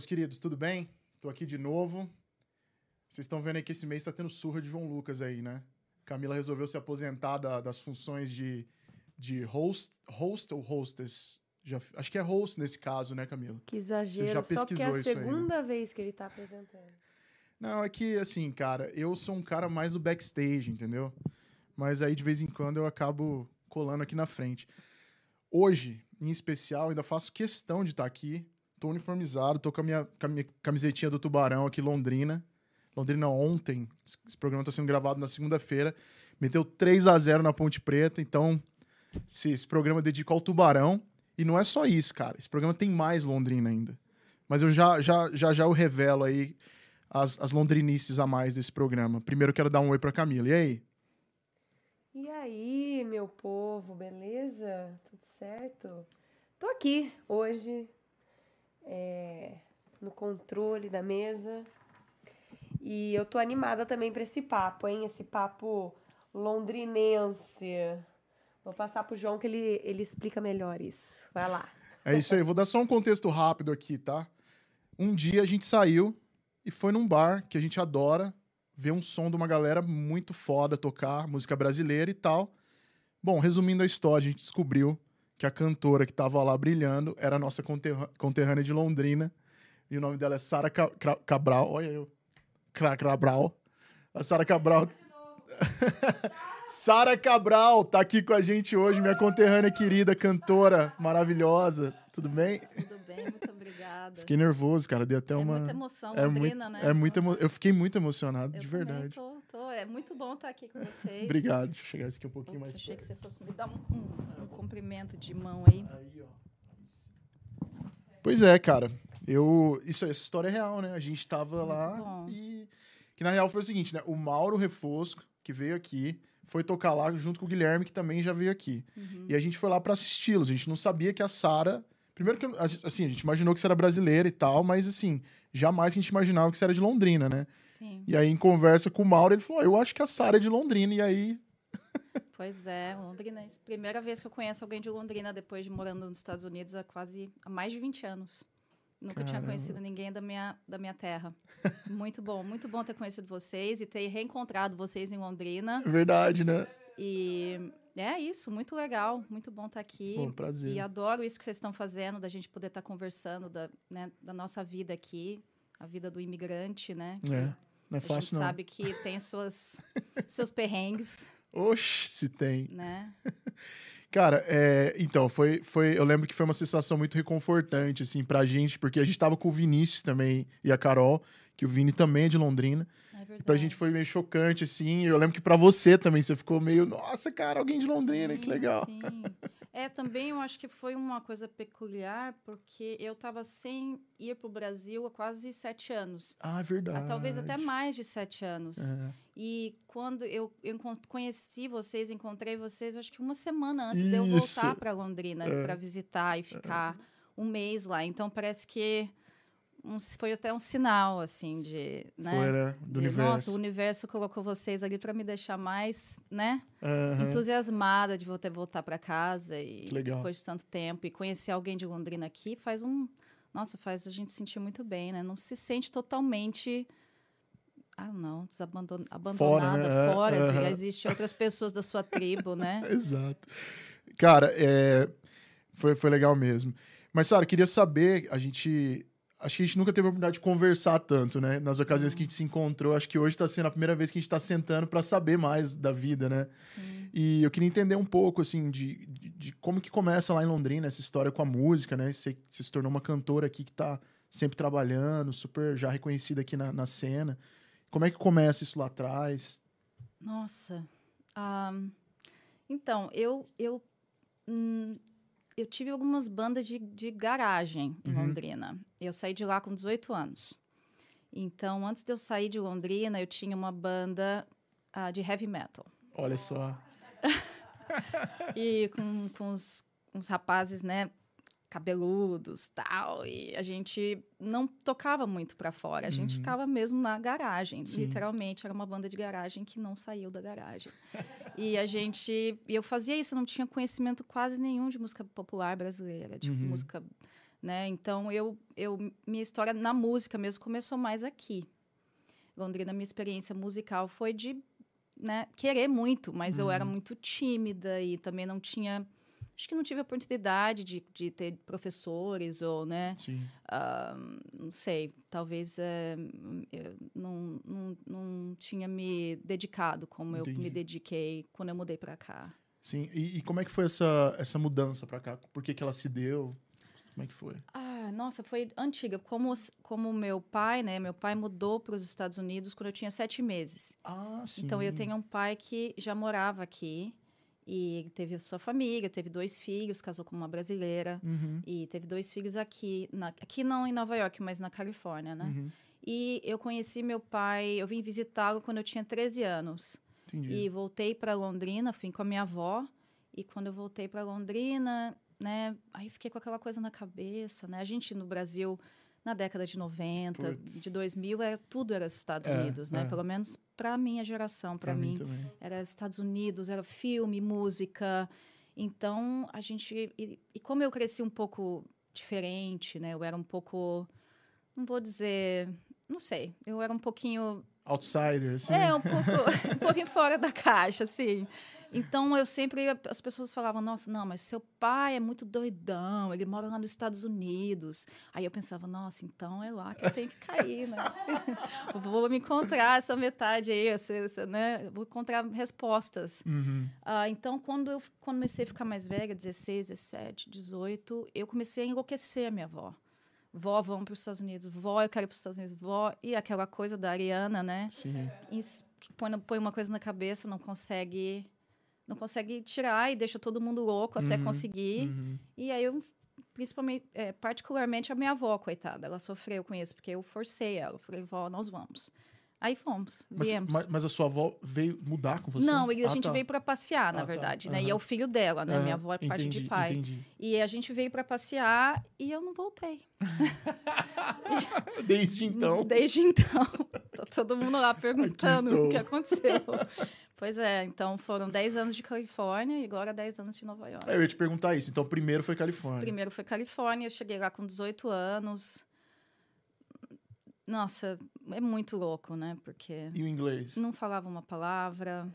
Meus queridos, tudo bem? Tô aqui de novo. Vocês estão vendo aí que esse mês tá tendo surra de João Lucas aí, né? Camila resolveu se aposentar da- das funções de, de host, host ou hostess? Já, acho que é host nesse caso, né, Camila? Que exagero. já Só porque é pesquisou a isso aí, né? segunda vez que ele tá apresentando. Não, é que, assim, cara, eu sou um cara mais do backstage, entendeu? Mas aí, de vez em quando, eu acabo colando aqui na frente. Hoje, em especial, ainda faço questão de estar aqui. Tô uniformizado, tô com a minha, com a minha camisetinha do Tubarão aqui, Londrina. Londrina ontem. Esse esse programa tá sendo gravado na segunda-feira. Meteu 3 a 0 na Ponte Preta. Então, se esse programa dedica ao Tubarão. E não é só isso, cara. Esse programa tem mais Londrina ainda. Mas eu já já já, já eu revelo aí as, as londrinices a mais desse programa. Primeiro, quero dar um oi pra Camila. E aí? E aí, meu povo, beleza? Tudo certo? Tô aqui hoje, é, no controle da mesa. E eu tô animada também pra esse papo, hein? Esse papo londrinense. Vou passar pro João que ele, ele explica melhor isso. Vai lá. É isso aí. Vou dar só um contexto rápido aqui, tá? Um dia a gente saiu e foi num bar que a gente adora ver um som de uma galera muito foda tocar música brasileira e tal. Bom, resumindo a história, a gente descobriu que a cantora que tava lá brilhando era a nossa conterrânea de Londrina. E o nome dela é Sara Cabral. Olha eu. Cra- Cabral. A Sara Cabral. Sara Cabral tá aqui com a gente hoje, minha conterrânea querida, cantora maravilhosa. Tudo bem? Tudo bem, muito obrigada. Fiquei nervoso, cara. Dei até é uma. muita emoção, é Londrina, muito, né? é muito emo... Eu fiquei muito emocionado, Eu de verdade. Tô, tô. É muito bom estar aqui com vocês. Obrigado. Deixa eu chegar aqui um pouquinho Ups, mais achei que perto. você fosse me dar um, um, um cumprimento de mão aí. Aí, ó. Pois é, cara. Eu. Isso, essa história é real, né? A gente tava Muito lá bom. e. Que na real foi o seguinte, né? O Mauro Refosco, que veio aqui, foi tocar lá junto com o Guilherme, que também já veio aqui. Uhum. E a gente foi lá pra assisti-los. A gente não sabia que a Sara. Primeiro que, assim, a gente imaginou que você era brasileira e tal, mas assim, jamais que a gente imaginava que você era de Londrina, né? Sim, E aí, em conversa com o Mauro, ele falou: "Ó, Eu acho que a Sara é de Londrina. E aí, pois é, Londrina. Primeira vez que eu conheço alguém de Londrina depois de morando nos Estados Unidos há quase há mais de 20 anos. Nunca tinha Caramba. conhecido ninguém da minha, da minha terra. Muito bom, muito bom ter conhecido vocês e ter reencontrado vocês em Londrina. é verdade, né? E é isso, muito legal, muito bom estar aqui. Pô, prazer. E adoro isso que vocês estão fazendo, da gente poder estar conversando da, né, da nossa vida aqui, a vida do imigrante, né? É, não é a gente fácil, não. sabe que tem suas, seus perrengues, Oxe, se tem. né? Cara, é, então, foi, foi. Eu lembro que foi uma sensação muito reconfortante, assim, pra gente, porque a gente tava com o Vinícius também e a Carol, que o Vini também é de Londrina. É verdade. E pra gente foi meio chocante, assim. Eu lembro que pra você também, você ficou meio, nossa, cara, alguém de Londrina, que Sim, legal. Sim. É, também eu acho que foi uma coisa peculiar, porque eu estava sem ir para o Brasil há quase sete anos. Ah, é Há verdade. talvez até mais de sete anos. É. E quando eu, eu conheci vocês, encontrei vocês, acho que uma semana antes de eu Isso. voltar para Londrina É. para visitar e ficar um mês lá. Então parece que um- foi até um sinal assim de, né? Foi, né? Do de, Nossa, universo. o universo colocou vocês ali para me deixar mais, né? Aham. Entusiasmada de voltar voltar para casa e depois de tanto tempo e conhecer alguém de Londrina aqui faz um, nossa, faz a gente sentir muito bem, né? Não se sente totalmente ah, não, abandonada, né? Fora, de aham. existem outras pessoas da sua tribo, né? Exato. Cara, é, foi, foi legal mesmo. Mas, Sara, queria saber, a gente. Acho que a gente nunca teve a oportunidade de conversar tanto, né? Nas ocasiões que a gente se encontrou. Acho que hoje está sendo a primeira vez que a gente está sentando para saber mais da vida, né? Sim. E eu queria entender um pouco, assim, de, de, de como que começa lá em Londrina essa história com a música, né? Você, você se tornou uma cantora aqui que tá sempre trabalhando, super já reconhecida aqui na, na cena. Como é que começa isso lá atrás? Nossa. Ah, então, eu, eu, hum, eu tive algumas bandas de, de garagem em Uhum. Londrina. Eu saí de lá com 18 anos. Então, antes de eu sair de Londrina, eu tinha uma banda ah, de heavy metal. Olha só. E com, com os, uns rapazes, né? Cabeludos tal. E a gente não tocava muito pra fora. A gente Uhum. ficava mesmo na garagem. Sim. Literalmente, era uma banda de garagem que não saiu da garagem. e a gente. E eu fazia isso, não tinha conhecimento quase nenhum de música popular brasileira, de Uhum. música né? Então eu, eu minha história na música mesmo começou mais aqui. Londrina, minha experiência musical foi de né, querer muito, mas eu era muito tímida e também não tinha acho que não tive a oportunidade de, de ter professores ou, né? Sim. ah, não sei, talvez eh, eu não, não, não tinha me dedicado como eu Entendi. me dediquei quando eu mudei para cá. Sim. E, e como é que foi essa, essa mudança pra cá? Por que, que ela se deu? Como é que foi? Ah, nossa, foi antiga. Como como meu pai, né? Meu pai mudou para os Estados Unidos quando eu tinha sete meses. Ah, sim. Então eu tenho um pai que já morava aqui e ele teve a sua família, teve dois filhos, casou com uma brasileira Uhum. e teve dois filhos aqui, na, aqui não em Nova York, mas na Califórnia, né? Uhum. E eu conheci meu pai, eu vim visitá-lo quando eu tinha 13 anos. Entendi. E voltei para Londrina, fui com a minha avó. E quando eu voltei para Londrina, né, aí fiquei com aquela coisa na cabeça, né? A gente no Brasil, na década de 90, Puts. de 2000, era, tudo era Estados É, Unidos, né? é. Pelo menos para minha geração, para mim. também. Era Estados Unidos, era filme, música. Então, a gente... E, e como eu cresci um pouco diferente, né? Eu era um pouco... Não vou dizer... Não sei. Eu era um pouquinho Outsider, assim. é, um pouco, um pouquinho fora da caixa, assim. Então, eu sempre... As pessoas falavam, nossa, não, mas seu pai é muito doidão, ele mora lá nos Estados Unidos. Aí eu pensava, nossa, então é lá que eu tenho que cair, né? Vou me encontrar essa metade aí, essa, essa, né? Vou encontrar respostas. Uhum. Ah, então, quando eu comecei a ficar mais velha, 16, 17, 18, eu comecei a enlouquecer a minha avó. Vó, vamos para os Estados Unidos. Vó, eu quero ir para os Estados Unidos. Vó, e aquela coisa da Ariana, né? Sim. Que põe, põe uma coisa na cabeça, não consegue não consegue tirar e deixa todo mundo louco até Uhum, conseguir. Uhum. E aí eu principalmente, é, particularmente a minha avó, coitada, ela sofreu com isso porque eu forcei ela, eu falei, vó, nós vamos. Aí fomos, Mas, viemos. mas, mas a sua avó veio mudar com você? Não, a Ah, gente tá. veio para passear, na Ah, tá. verdade, né? E é o filho dela, né? Aham, Minha avó é parte de entendi, pai. Entendi. E a gente veio para passear e eu não voltei. Desde então. Desde então. tá todo mundo lá perguntando o que aconteceu. pois é, então foram 10 anos de Califórnia e agora 10 anos de Nova York. É, eu ia te perguntar isso. Então, primeiro foi Califórnia. Primeiro foi Califórnia, eu cheguei lá com 18 anos. Nossa, é muito louco, né? Porque E o inglês? não falava uma palavra,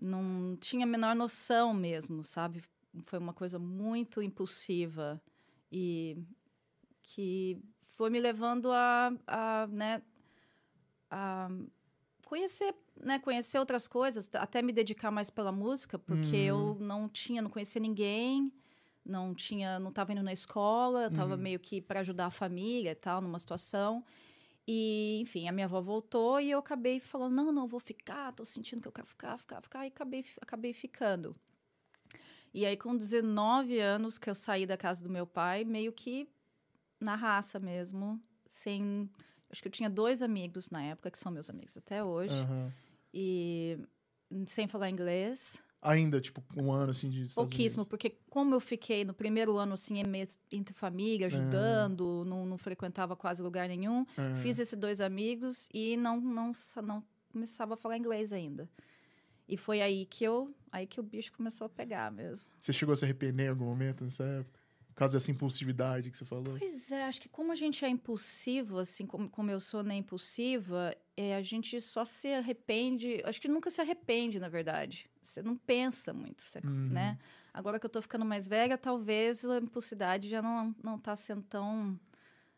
não tinha a menor noção mesmo, sabe? Foi uma coisa muito impulsiva e que foi me levando a, a, né, a conhecer, né, conhecer outras coisas, até me dedicar mais pela música, porque eu não tinha, não conhecia ninguém, não tinha, não estava indo na escola, estava Uhum. meio que para ajudar a família e tal, numa situação. E, enfim, a minha avó voltou e eu acabei falando: não, não, vou ficar, tô sentindo que eu quero ficar, ficar, ficar, e acabei, acabei ficando. E aí, com 19 anos que eu saí da casa do meu pai, meio que na raça mesmo, sem. Acho que eu tinha dois amigos na época, que são meus amigos até hoje, Aham. e sem falar inglês. Ainda, tipo, um ano assim de. Estados Pouquíssimo, Unidos. porque como eu fiquei no primeiro ano, assim, entre família, ajudando, não, não frequentava quase lugar nenhum, É. Fiz esses dois amigos e não, não, não começava a falar inglês ainda. E foi aí que eu, aí que o bicho começou a pegar mesmo. Você chegou a se arrepender em algum momento nessa época? Por causa dessa impulsividade que você falou? Pois é, acho que como a gente é impulsivo, assim como, como eu sou nem impulsiva, é, a gente só se arrepende. Acho que nunca se arrepende, na verdade. Você não pensa muito, você- Uhum. né? Agora que eu tô ficando mais velha, talvez a impulsividade já não, não tá sendo tão,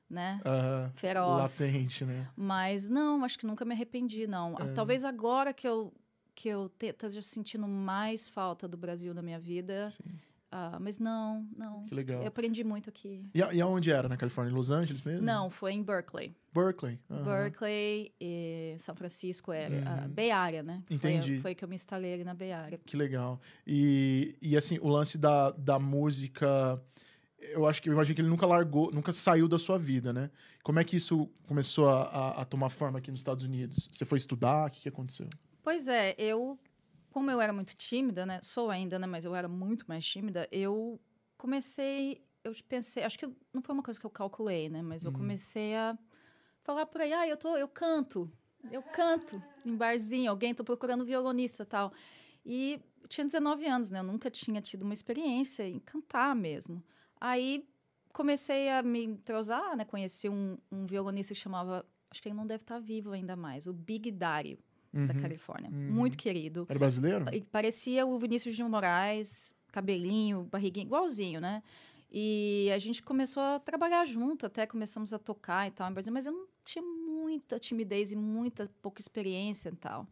né? Aham. Feroz. Latente, né? Mas não, acho que nunca me arrependi, não. É. Talvez agora que eu que eu te- esteja sentindo mais falta do Brasil na minha vida. Sim. Ah, mas não, não. Que legal. Eu aprendi muito aqui. E, a- e aonde era? Na Califórnia? Em Los Angeles mesmo? Não, foi em Berkeley. Berkeley. Aham. Berkeley e São Francisco, é a Uhum. Bay Area, né? Foi- Entendi. Foi, que eu me instalei ali na Bay Area. Que legal. E, e assim, o lance da, da música, eu acho que eu imagino que ele nunca largou, nunca saiu da sua vida, né? Como é que isso começou a, a- a tomar forma aqui nos Estados Unidos? Você foi estudar? O que, que aconteceu? Pois é, eu, como eu era muito tímida, né? Sou ainda, né? Mas eu era muito mais tímida. Eu comecei, eu pensei, acho que não foi uma coisa que eu calculei, né? Mas eu Uhum. comecei a falar por aí, ah, eu tô, eu canto, eu canto em barzinho, alguém tô procurando violonista, tal. E tinha 19 anos, né? Eu nunca tinha tido uma experiência em cantar mesmo. Aí comecei a me entrosar, né? Conheci um, um violonista que chamava, acho que ele não deve estar vivo ainda mais, o Big Daddy, da Uhum. Califórnia. Uhum. Muito querido. Era brasileiro? Parecia o Vinícius de Moraes, cabelinho, barriguinha, igualzinho, né? E a gente começou a trabalhar junto, até começamos a tocar e tal em Brasília, mas eu não tinha muita timidez e muita pouca experiência e tal.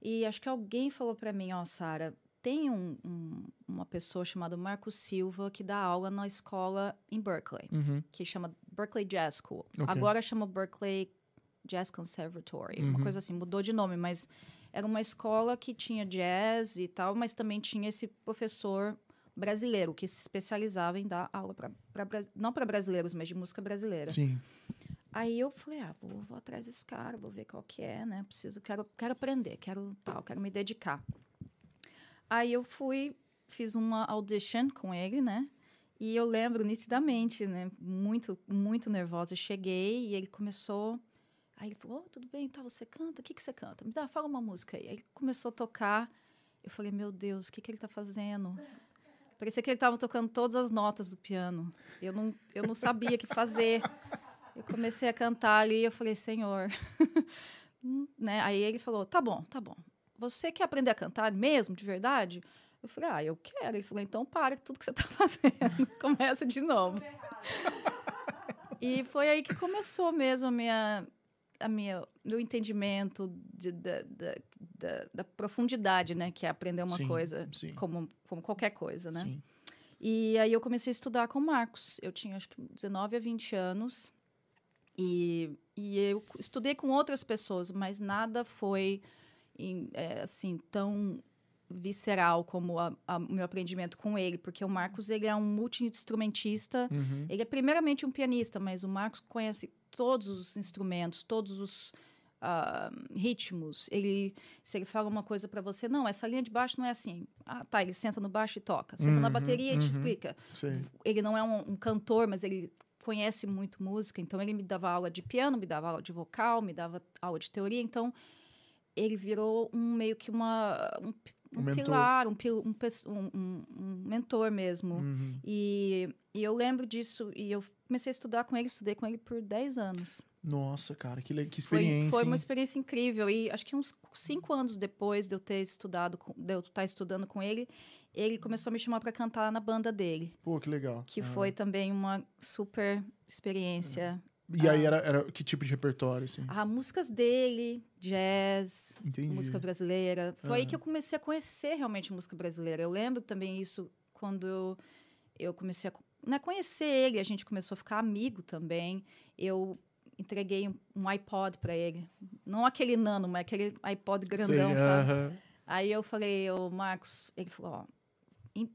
E acho que alguém falou para mim, ó, Sara, tem um- um- uma pessoa chamada Marco Silva que dá aula na escola em Berkeley, Uhum. que chama Berkeley Jazz School. Ok. Agora chama Berkeley Jazz Conservatory, uma Uhum. coisa assim, mudou de nome, mas era uma escola que tinha jazz e tal, mas também tinha esse professor brasileiro que se especializava em dar aula para não para brasileiros, mas de música brasileira. Sim. Aí eu falei, ah, vou, vou atrás desse cara, vou ver qual que é, né? Preciso, quero, quero aprender, quero tal, quero me dedicar. Aí eu fui, fiz uma audition com ele, né? E eu lembro nitidamente, né? Muito, muito nervosa. Cheguei e ele começou. Aí ele falou: oh, tudo bem, tá? Você canta? O que, que você canta? Me dá, fala uma música aí. Aí ele começou a tocar. Eu falei: meu Deus, o que, que ele tá fazendo? Parecia que ele estava tocando todas as notas do piano. Eu não, eu não sabia o que fazer. Eu comecei a cantar ali e eu falei: Senhor. Né? Aí ele falou: tá bom, tá bom. Você quer aprender a cantar mesmo, de verdade? Eu falei, ah, eu quero. Ele falou, então para tudo que você está fazendo. Começa de novo. e foi aí que começou mesmo a minha, a minha, meu entendimento de, da, da, da, da profundidade, né? Que é aprender uma Sim, coisa sim. como, como qualquer coisa, né? Sim. E aí eu comecei a estudar com o Marcos. Eu tinha acho que 19 a 20 anos. E, e eu estudei com outras pessoas, mas nada foi em, é, assim tão visceral como o meu aprendimento com ele, porque o Marcos ele é um multi-instrumentista. Uhum. Ele é primeiramente um pianista, mas o Marcos conhece todos os instrumentos, todos os ah, ritmos. Ele, se ele fala uma coisa para você, não, essa linha de baixo não é assim. Ah, tá. Ele senta no baixo e toca. Senta na Uhum, bateria e te uhum. explica. Sei. Ele não é um, um cantor, mas ele conhece muito música. Então ele me dava aula de piano, me dava aula de vocal, me dava aula de teoria. Então ele virou um meio que uma um, Um um pilar, um, um, mentor mesmo. Uhum. E, e eu lembro disso, e eu comecei a estudar com ele, estudei com ele por 10 anos. Nossa, cara, que, que Foi, experiência. foi uma hein? experiência incrível. E acho que uns cinco anos depois de eu ter estudado, de eu estar estudando com ele, ele começou a me chamar para cantar na banda dele, Pô, que legal. que Ah. foi também uma super experiência. E aí Ah. era, era que tipo de repertório, assim? Ah, músicas dele, jazz, Entendi. música brasileira. Foi aí Ah. que eu comecei a conhecer realmente música brasileira. Eu lembro também isso quando eu, eu comecei a né, conhecer ele, a gente começou a ficar amigo também. Eu entreguei um, um iPod para ele. Não aquele nano, mas aquele iPod grandão, Sei, sabe? aham. Aí eu falei, ô Marcos, ele falou, ó,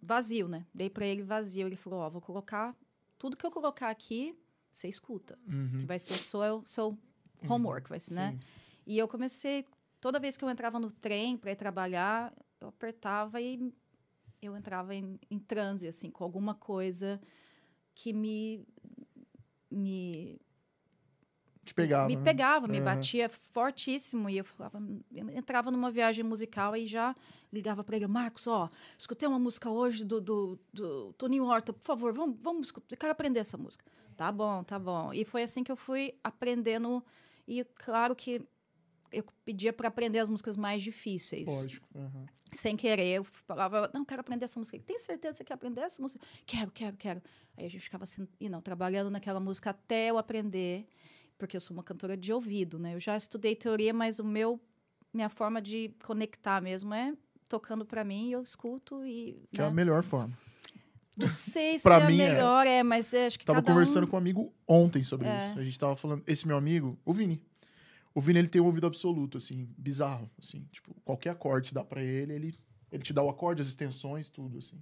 vazio, né? Dei para ele vazio. Ele falou, ó, vou colocar tudo que eu colocar aqui, você escuta. Uhum. Que vai ser seu, seu homework, vai ser, né? Sim. E eu comecei, toda vez que eu entrava no trem para ir trabalhar, eu apertava e eu entrava em, em transe, assim, com alguma coisa que me. me Te pegava. me né? pegava, me Aham. batia fortíssimo. E eu falava, eu entrava numa viagem musical e já ligava para ele, Marcos, ó, escutei uma música hoje do, do, do Toninho Horta, por favor, vamos, vamos escutar, eu quero aprender essa música. Tá bom, tá bom. E foi assim que eu fui aprendendo. E claro que eu pedia para aprender as músicas mais difíceis. Lógico. aham. Sem querer, eu falava, não, quero aprender essa música. Tem certeza que você quer aprender essa música? Quero, quero, quero. Aí a gente ficava assim, e não, trabalhando naquela música até eu aprender, porque eu sou uma cantora de ouvido, né? Eu já estudei teoria, mas o meu, minha forma de conectar mesmo é tocando para mim, eu escuto e. Que é a né? melhor forma. Não sei se é mim é. melhor, é, mas é, acho que Tava conversando um... com um amigo ontem sobre É. isso. A gente tava falando. Esse meu amigo, o Vini. O Vini, ele tem um ouvido absoluto, assim, bizarro. Assim, tipo, qualquer acorde se dá pra ele, ele, ele te dá o acorde, as extensões, tudo, assim.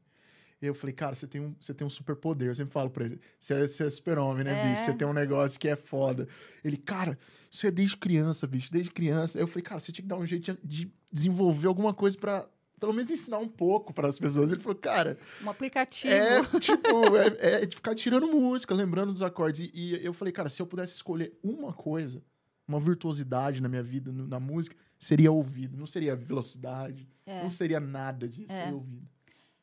E eu falei, cara, você tem um, você tem um super poder. Eu sempre falo pra ele, você é, é super-homem, né, É. bicho? Você tem um negócio que é foda. Ele, cara, isso é desde criança, bicho, desde criança. Eu falei, cara, você tinha que dar um jeito de, de desenvolver alguma coisa pra, pelo menos, ensinar um pouco para as pessoas. Ele falou, cara, Um aplicativo. é, tipo, é, é de ficar tirando música, lembrando dos acordes. E, e eu falei, cara, se eu pudesse escolher uma coisa, uma virtuosidade na minha vida, no- na música, seria ouvido. Não seria velocidade, É. não seria nada disso, É. seria ouvido.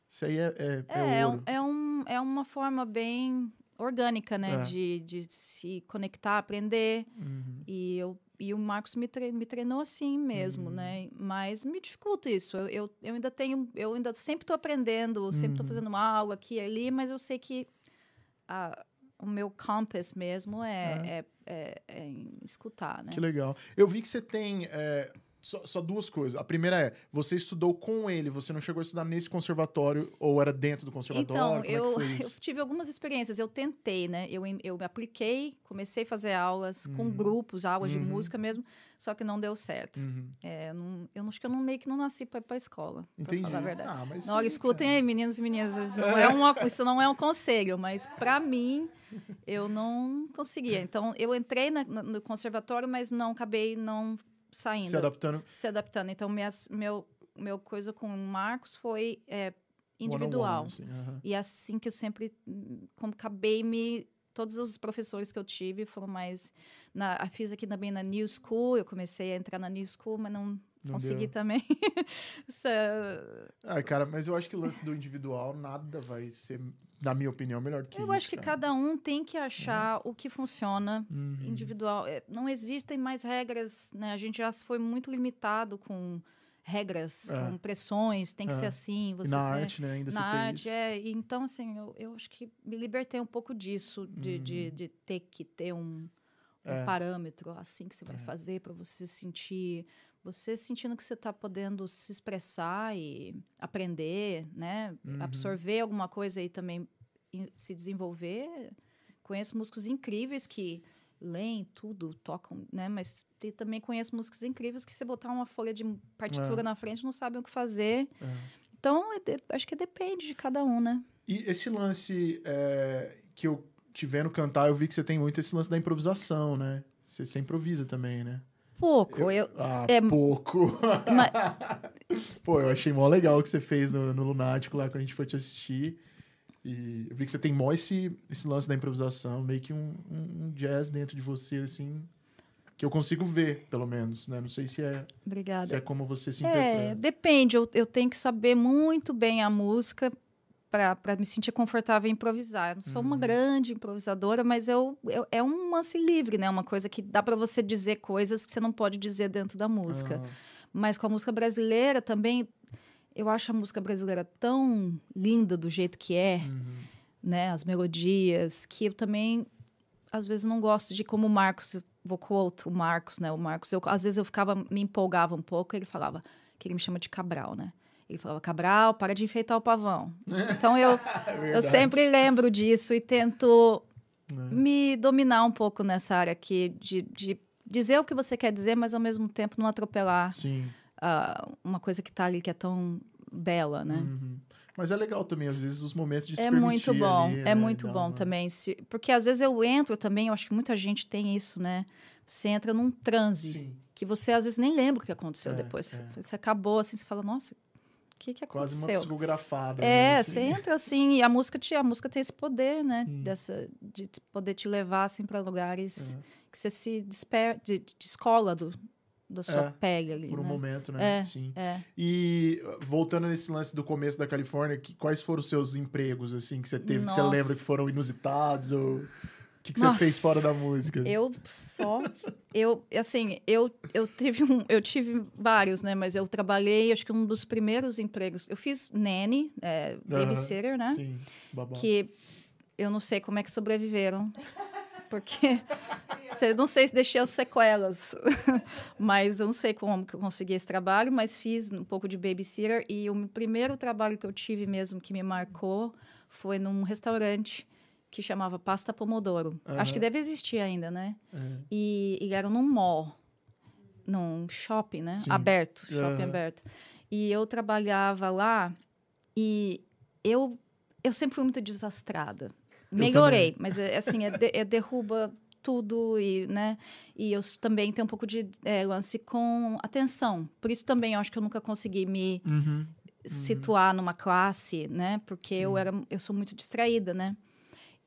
Isso aí é, é, é É, é, um, é, um, é uma forma bem orgânica, né? É. De, de se conectar, aprender. Uhum. E, eu, e o Marcos me, tre me treinou assim mesmo, Uhum. né? Mas me dificulta isso. Eu, eu, eu ainda tenho... Eu ainda sempre estou aprendendo, sempre estou Uhum. fazendo uma aula aqui e ali, mas eu sei que a- o meu compass mesmo é, é. é- é em escutar, né? Que legal. Eu vi que você tem é, só, só duas coisas. A primeira é, você estudou com ele, você não chegou a estudar nesse conservatório ou era dentro do conservatório? Então, é eu, foi eu tive algumas experiências. Eu tentei, né? Eu, eu me apliquei, comecei a fazer aulas com Uhum. grupos, aulas de Uhum. música mesmo, só que não deu certo. Uhum. É, não- eu não- acho que eu não, meio que não nasci para ir para escola, Entendi. falar a verdade. Ah, mas Não, escutem aí, meninos e meninas. Isso não é, uma, isso não é um conselho, mas para mim, eu não conseguia. Então, eu entrei na- no conservatório, mas não acabei não saindo Se adaptando se adaptando. Então, minhas, meu, meu coisa com o Marcos foi é, individual. assim, aham. E assim que eu sempre, como acabei me... Todos os professores que eu tive foram mais... Na, fiz aqui também na New School, eu comecei a entrar na New School, mas não, Não consegui deu. também. Essa- Ah, cara, mas eu acho que o lance do individual, nada vai ser, na minha opinião, melhor que eu isso, acho que cara. cada um tem que achar o que funciona Uhum. individual. É, Não existem mais regras, né? A gente já foi muito limitado com regras, É. com pressões, tem que É. ser assim. E Você, na né? arte, né, ainda na arte, isso. é. Então, assim, eu, eu acho que me libertei um pouco disso, de, de, de ter que ter um, um Uhum. É. parâmetro assim que você vai fazer para você se sentir. Você sentindo que você está podendo se expressar e aprender, né? Uhum. Absorver alguma coisa e também se desenvolver. Conheço músicos incríveis que leem tudo, tocam, né? Mas também conheço músicos incríveis que você botar uma folha de partitura É. na frente não sabem o que fazer. É. Então, é de- acho que depende de cada um, né? E esse lance é, que eu te vendo cantar, eu vi que você tem muito esse lance da improvisação, né? Você, você improvisa também, né? Pouco. Eu, Ah, É- pouco. ma- Pô, eu achei mó legal o que você fez no, no Lunático lá quando a gente foi te assistir. E eu vi que você tem mó esse, esse lance da improvisação, meio que um, um- jazz dentro de você, assim, que eu consigo ver, pelo menos, né? Não sei se é, obrigada. se é como você se É, interpreta. depende. Eu, eu tenho que saber muito bem a música para me sentir confortável em improvisar. Eu não sou Uhum. uma grande improvisadora, mas eu, eu- é um lance livre, né? Uma coisa que dá para você dizer coisas que você não pode dizer dentro da música. Ah, Mas com a música brasileira também, eu acho a música brasileira tão linda do jeito que é, uhum. né? As melodias, que eu também às vezes não gosto de como o Marcos, vou quote o Marcos, né? O Marcos, eu, às vezes eu ficava, me empolgava um pouco, ele falava, que ele me chama de Cabral, né? Ele falava, Cabral, para de enfeitar o pavão. Então eu, É eu sempre lembro disso e tento É. me dominar um pouco nessa área aqui, de, de dizer o que você quer dizer, mas ao mesmo tempo não atropelar ah, uma coisa que tá ali que é tão bela, né? Uhum. Mas é legal também, às vezes, os momentos de se É muito bom, ali, é né, muito bom uma- também. Se, porque às vezes eu entro também, eu acho que muita gente tem isso, né? Você entra num transe Sim, que você às vezes nem lembra o que aconteceu É, depois. é. Você acabou assim, você fala, nossa, que, que quase uma aconteceu? psicografada. É, né, você assim. entra assim, e a música, te, a música tem esse poder, né? Sim. Dessa, de poder te levar assim, para lugares É. que você se desper, de, de escola do, da sua É, pele ali. Por um né? momento, né? É, Sim. É. E voltando nesse lance do começo da Califórnia, que, quais foram os seus empregos, assim, que você teve, que você lembra que foram inusitados? Ou que, que você fez fora da música? Eu só. Eu, assim, eu, eu, tive um, eu tive vários, né? Mas eu trabalhei, acho que um dos primeiros empregos. Eu fiz nanny, é, babysitter, né? Sim, babá. Que eu não sei como é que sobreviveram. Porque cê- não sei se deixei as sequelas, mas eu não sei como que eu consegui esse trabalho, mas fiz um pouco de babysitter e o primeiro trabalho que eu tive mesmo que me marcou foi num restaurante que chamava Pasta Pomodoro. Acho que deve existir ainda, né? É. E, e era num mall, num shopping, né? Sim. Aberto, shopping Aham. aberto. E eu trabalhava lá e eu, eu sempre fui muito desastrada. Melhorei, mas é, assim, é, de- é derruba tudo e, né? E eu também tenho um pouco de é, lance com atenção. Por isso também eu acho que eu nunca consegui me Uhum. situar numa classe, né? Porque eu Sim. era, eu sou muito distraída, né?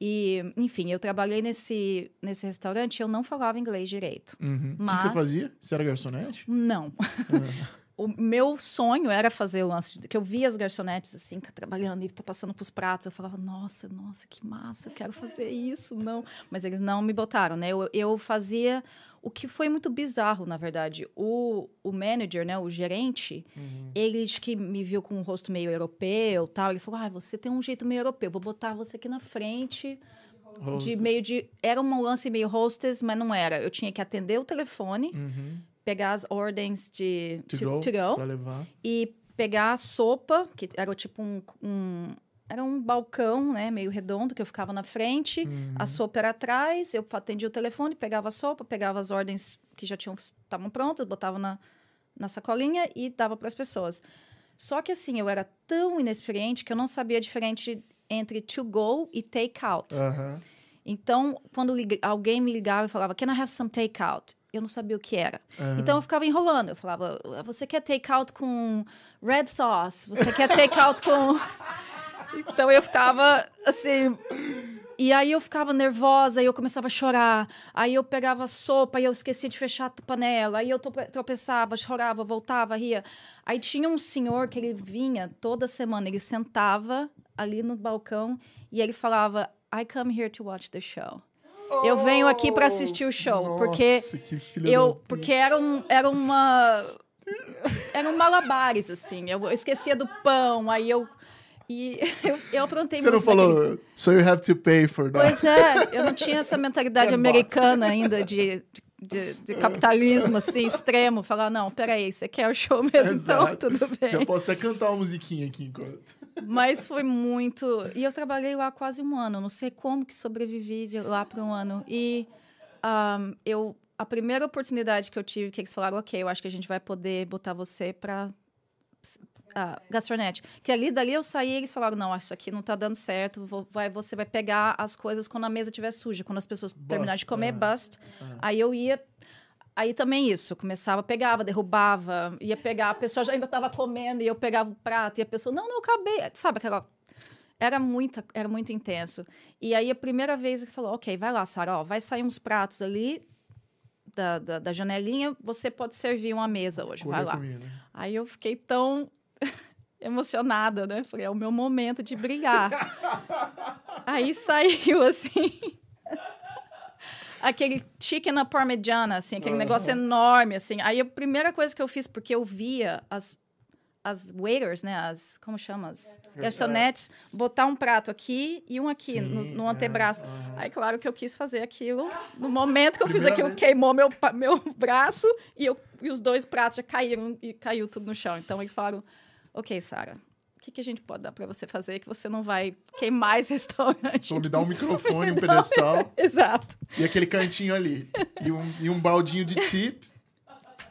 E, enfim, eu trabalhei nesse, nesse restaurante e eu não falava inglês direito. Uhum. O que Mas- você fazia? Você era garçonete? Não. o meu sonho era fazer o lance, que eu via as garçonetes assim, trabalhando e tá passando pros pratos. Eu falava, nossa, nossa, que massa, eu quero fazer isso, não. Mas eles não me botaram, né? Eu, eu fazia o que foi muito bizarro, na verdade. O, o manager, né, o gerente, uhum. ele que me viu com um rosto meio europeu tal, ele falou: ah, você tem um jeito meio europeu, vou botar você aqui na frente. Hostess. De meio de. Era um lance meio hostess, mas não era. Eu tinha que atender o telefone. Uhum pegar as ordens de to, to go, to go e pegar a sopa, que era tipo um, um, era um balcão, né, meio redondo que eu ficava na frente, uhum. a sopa era atrás, eu atendia o telefone, pegava a sopa, pegava as ordens que já tinham estavam prontas, botava na, na sacolinha e dava para as pessoas. Só que assim, eu era tão inexperiente que eu não sabia diferente entre to go e take out. Uhum. Então, quando alguém me ligava e falava, "Can I have some take out?" eu não sabia o que era. Uhum. Então eu ficava enrolando. Eu falava, você quer take out com red sauce? Você quer take out com. Então eu ficava assim. E aí eu ficava nervosa, e eu começava a chorar. Aí eu pegava a sopa e eu esquecia de fechar a panela. Aí eu tropeçava, chorava, voltava, ria. Aí tinha um senhor que ele vinha toda semana, ele sentava ali no balcão e ele falava: I come here to watch the show eu venho aqui para assistir o show, Nossa, porque eu, porque era um, era uma eram malabares assim. Eu, eu esquecia do pão, aí eu e eu, eu aprontei Você não falou, naquele... so you have to pay for that. Pois é, eu não tinha essa mentalidade americana ainda de, de, de, capitalismo assim extremo. Falar, não, peraí, você quer o show mesmo, então Exato. então tudo bem. Você pode até cantar uma musiquinha aqui enquanto. Mas foi muito. E eu trabalhei lá quase um ano. Não sei como que sobrevivi de lá para um ano. E um, eu a primeira oportunidade que eu tive, que eles falaram, ok, eu acho que a gente vai poder botar você para uh, garçonete. Que ali, dali eu saí, eles falaram, não, isso aqui não está dando certo, vou, vai, você vai pegar as coisas quando a mesa estiver suja, quando as pessoas terminarem de comer, uh, bust. Uh. Aí eu ia Aí também isso, começava, pegava, derrubava, ia pegar, a pessoa já ainda estava comendo e eu pegava o prato e a pessoa, não, não, acabei. Sabe aquela. Era, muita, era muito intenso. E aí a primeira vez ele falou: ok, vai lá, Sara, vai sair uns pratos ali da, da, da, janelinha, você pode servir uma mesa hoje, Cura vai lá. Comida. Aí eu fiquei tão emocionada, né? Falei: é o meu momento de brilhar. aí saiu assim aquele chicken na parmegiana, assim, aquele uhum. negócio enorme, assim. Aí a primeira coisa que eu fiz, porque eu via as, as waiters, né, as, como chama? As garçonetes, botar um prato aqui e um aqui, Sim, no, no, é, antebraço. Uhum. Aí, claro que eu quis fazer aquilo. No momento que eu fiz aquilo, vez. queimou meu, meu braço e, eu, e os dois pratos já caíram e caiu tudo no chão. Então, eles falaram, ok, Sara, o que, que a gente pode dar para você fazer que você não vai queimar esse restaurante? Então me dá um microfone, um pedestal. Exato. E aquele cantinho ali. E um, e um baldinho de tip.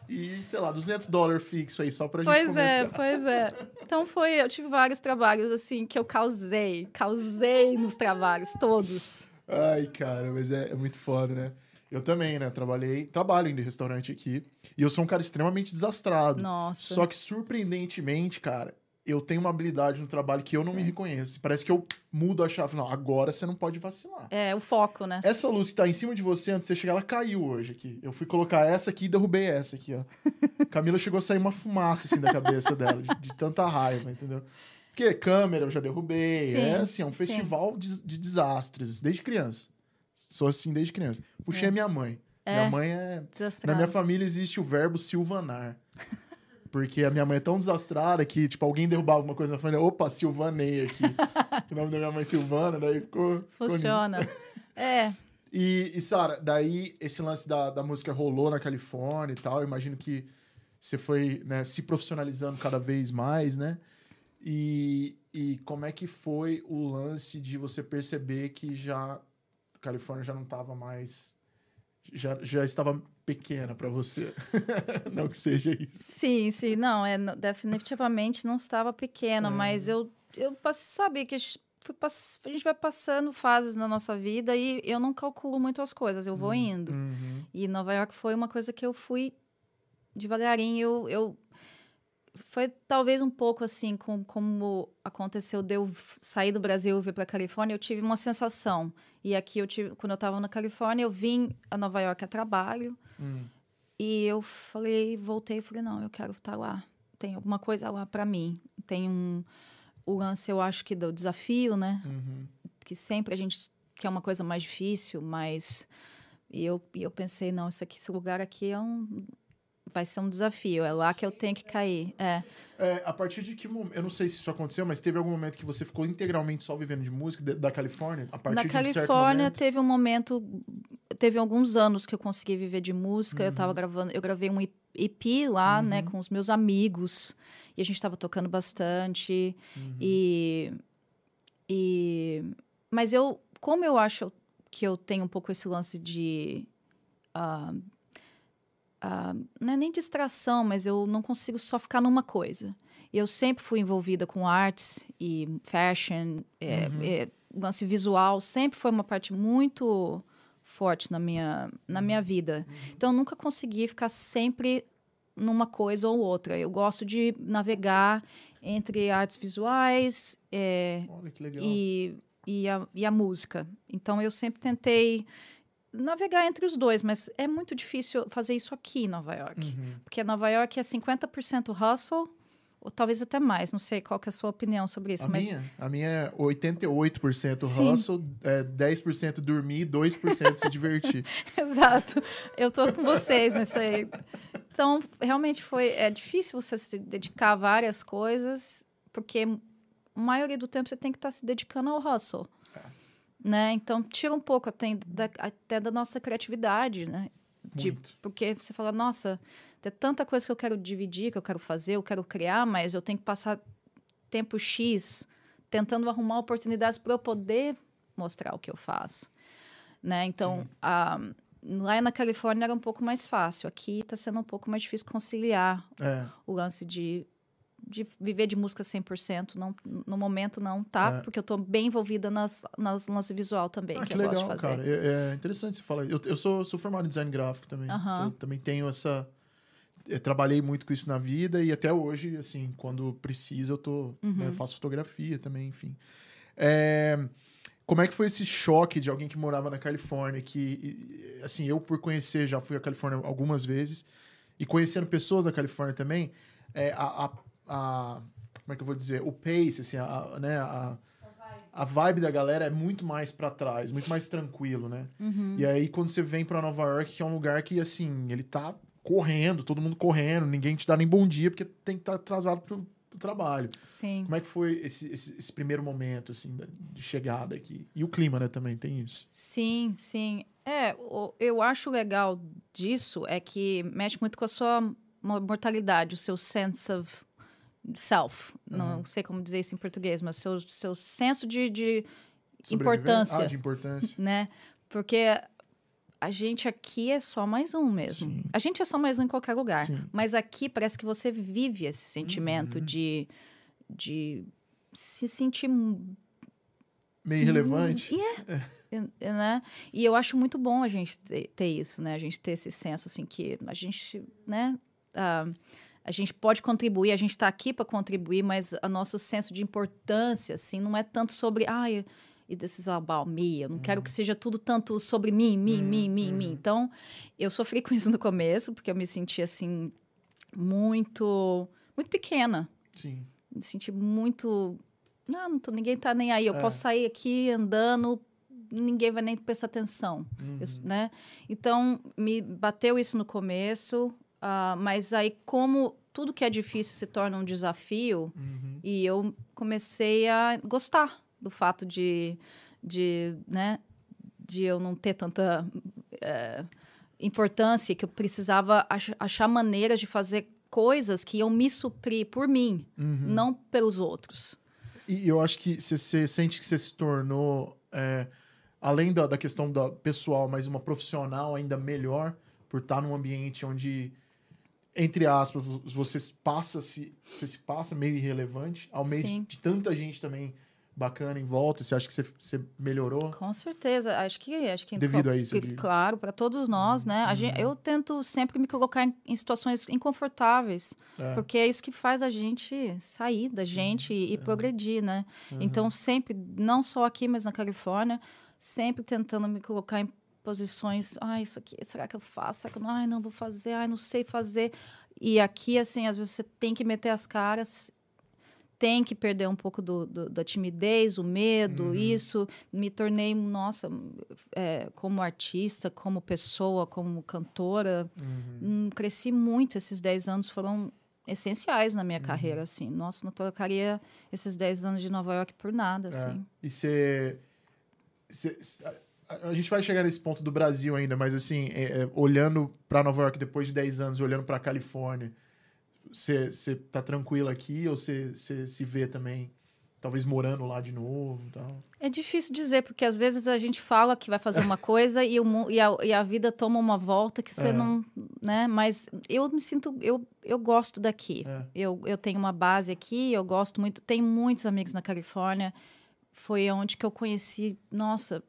E, sei lá, 200 dólares fixo aí, só pra pois gente começar. Pois é, pois é. Então foi, eu tive vários trabalhos, assim, que eu causei. Causei nos trabalhos, todos. Ai, cara, mas é, é muito foda, né? Eu também, né? Trabalhei, trabalho em restaurante aqui. E eu sou um cara extremamente desastrado. Nossa. Só que, surpreendentemente, cara, eu tenho uma habilidade no trabalho que eu não me reconheço. Parece que eu mudo a chave. Não, agora você não pode vacilar. É, o foco, né? Essa luz que tá em cima de você antes de você chegar, ela caiu hoje aqui. Eu fui colocar essa aqui e derrubei essa aqui, ó. Camila chegou a sair uma fumaça assim da cabeça dela, de, de, tanta raiva, entendeu? Porque câmera eu já derrubei. Sim, é assim, é um festival de, de, desastres, desde criança. Sou assim desde criança. Puxei é. a minha mãe. É. Minha mãe é. Na minha família existe o verbo silvanar. Porque a minha mãe é tão desastrada que, tipo, alguém derrubava alguma coisa na família, opa, Silvanei aqui. o nome da minha mãe é Silvana, daí ficou. Funciona. Ficou é. E, e Sara, daí esse lance da, da música rolou na Califórnia e tal. Eu imagino que você foi né, se profissionalizando cada vez mais, né? E, e como é que foi o lance de você perceber que já Califórnia já não estava mais. Já, já estava pequena para você. não que seja isso. Sim, sim, não, é definitivamente não estava pequena, é. mas eu eu sabia que fui a gente vai passando fases na nossa vida e eu não calculo muito as coisas, eu vou uhum. indo. Uhum. E Nova York foi uma coisa que eu fui devagarinho, eu, eu foi talvez um pouco assim com, como aconteceu de eu sair do Brasil e vir para Califórnia, eu tive uma sensação. E aqui eu tive, quando eu estava na Califórnia, eu vim a Nova York a trabalho. Hum. E eu falei, voltei e falei, não, eu quero estar lá. tem alguma coisa lá para mim. Tem um o lance, eu acho que do desafio, né? Uhum. Que sempre a gente quer uma coisa mais difícil, mas e eu, e eu pensei, não, isso aqui, esse lugar aqui é um vai ser um desafio, é lá que eu tenho que cair. É. É, a partir de que momento, eu não sei se isso aconteceu, mas teve algum momento que você ficou integralmente só vivendo de música de- da Califórnia? A partir um Califórnia momento? teve um momento, teve alguns anos que eu consegui viver de música. Eu Uhum. tava gravando, eu gravei um EP lá, né, com os meus amigos. E a gente tava tocando bastante. Uhum. E, e mas eu, como eu acho que eu tenho um pouco esse lance de ah, ah, não é nem distração, mas eu não consigo só ficar numa coisa. Eu sempre fui envolvida com artes e fashion, é, Uhum. é, lance visual, sempre foi uma parte muito forte na minha, na minha vida. Então, eu nunca consegui ficar sempre numa coisa ou outra. Eu gosto de navegar entre artes visuais é, Olha e, e, a, e a música. Então, eu sempre tentei navegar entre os dois, mas é muito difícil fazer isso aqui em Nova York. Uhum. Porque Nova York é 50% hustle, ou talvez até mais, não sei qual que é a sua opinião sobre isso, A mas minha, a minha é 88% Sim. hustle, é 10% dormir, 2% se divertir. Exato. Eu tô com você nessa aí. Então, realmente foi é difícil você se dedicar a várias coisas, porque a maioria do tempo você tem que estar se dedicando ao hustle. Né? Então, tira um pouco até da, até da nossa criatividade, né? De- porque você fala, nossa, tem tanta coisa que eu quero dividir, que eu quero fazer, eu quero criar, mas eu tenho que passar tempo X tentando arrumar oportunidades para eu poder mostrar o que eu faço. Né? Então, a- lá na Califórnia era um pouco mais fácil. Aqui está sendo um pouco mais difícil conciliar É, o lance de, de viver de música 100%. Não, no momento não tá, É. porque eu estou bem envolvida nas, nas lance visual também, ah, que, que eu legal, gosto de fazer. cara. É, é interessante você falar. Eu, eu sou, sou formado em design gráfico também. Sou- também tenho essa... Eu trabalhei muito com isso na vida e até hoje, assim, quando precisa, eu tô, Uhum. né, faço fotografia também, enfim. É, como é que foi esse choque de alguém que morava na Califórnia, que, assim, eu por conhecer, já fui à Califórnia algumas vezes, e conhecendo pessoas da Califórnia também, é, a, a- a- como é que eu vou dizer, o pace, assim, a, né, a, a vibe da galera é muito mais pra trás, muito mais tranquilo, né? Uhum. E aí, quando você vem pra Nova York, que é um lugar que, assim, ele tá correndo, todo mundo correndo, ninguém te dá nem bom dia, porque tem que estar atrasado pro, pro trabalho. Sim. Como é que foi esse, esse, esse primeiro momento, assim, de chegada aqui? E o clima, né, também tem isso. Sim, sim. É, eu acho legal disso é que mexe muito com a sua mo- mortalidade, o seu sense of self. Não sei como dizer isso em português, mas seu, seu senso de, de Sobreviver? importância, Ah, de importância. né? Porque a gente aqui é só mais um mesmo. Sim. A gente é só mais um em qualquer lugar. Sim. Mas aqui parece que você vive esse sentimento Uhum. de, de se sentir Meio irrelevante. E- né? E eu acho muito bom a gente ter, ter isso, né? A gente ter esse senso, assim, que a gente, né? ah, a gente pode contribuir, a gente está aqui para contribuir, mas o nosso senso de importância, assim, não é tanto sobre, ai, e all about me. Eu não quero que seja tudo tanto sobre mim, mim, mim, mim, mim. Então, eu sofri com isso no começo, porque eu me senti, assim, muito, muito pequena Sim. me senti muito. Não, não tô, ninguém tá nem aí. Eu É. posso sair aqui andando, ninguém vai nem prestar atenção. Uhum. Eu- né? Então, me bateu isso no começo, ah, mas aí, como tudo que é difícil se torna um desafio, Uhum. e eu comecei a gostar do fato de, de, né, de eu não ter tanta eh, importância, que eu precisava ach- achar maneiras de fazer coisas que iam me suprir por mim, Uhum. não pelos outros. E eu acho que você, você sente que você se tornou, é, além da, da questão da pessoal, mas uma profissional ainda melhor por estar num ambiente onde, entre aspas, você se passa se você se passa meio irrelevante, ao meio de, de tanta gente também bacana em volta. Você acha que você, você melhorou? Com certeza, acho que acho que Devido a isso, que- claro, para todos nós, né? A gente, eu tento sempre me colocar em, em situações inconfortáveis, É. porque é isso que faz a gente sair da Sim, gente e, e progredir, né? Uhum. Então sempre, não só aqui, mas na Califórnia, sempre tentando me colocar em posições, ai, isso aqui, será que eu faço? Será que eu não, ai, não vou fazer, ai, não sei fazer. E aqui, assim, às vezes você tem que meter as caras, tem que perder um pouco do, do da timidez, o medo, Uhum. isso. Me tornei, nossa, é, como artista, como pessoa, como cantora. Uhum. Hum, cresci muito. Esses 10 anos foram essenciais na Uhum. minha carreira, assim. Nossa, não trocaria esses 10 anos de Nova York por nada, É. assim. E você. A, gente vai chegar nesse ponto do Brasil ainda, mas assim, é, é, olhando pra Nova York depois de 10 anos, olhando pra Califórnia, você tá tranquilo aqui ou você se vê também, talvez morando lá de novo tal? É difícil dizer, porque às vezes a gente fala que vai fazer uma coisa e, o, e, a, e a vida toma uma volta que você É. não. né? Mas eu me sinto. Eu, eu gosto daqui. É. Eu, eu tenho uma base aqui, eu gosto muito. Tenho muitos amigos na Califórnia. Foi onde que eu conheci. Nossa,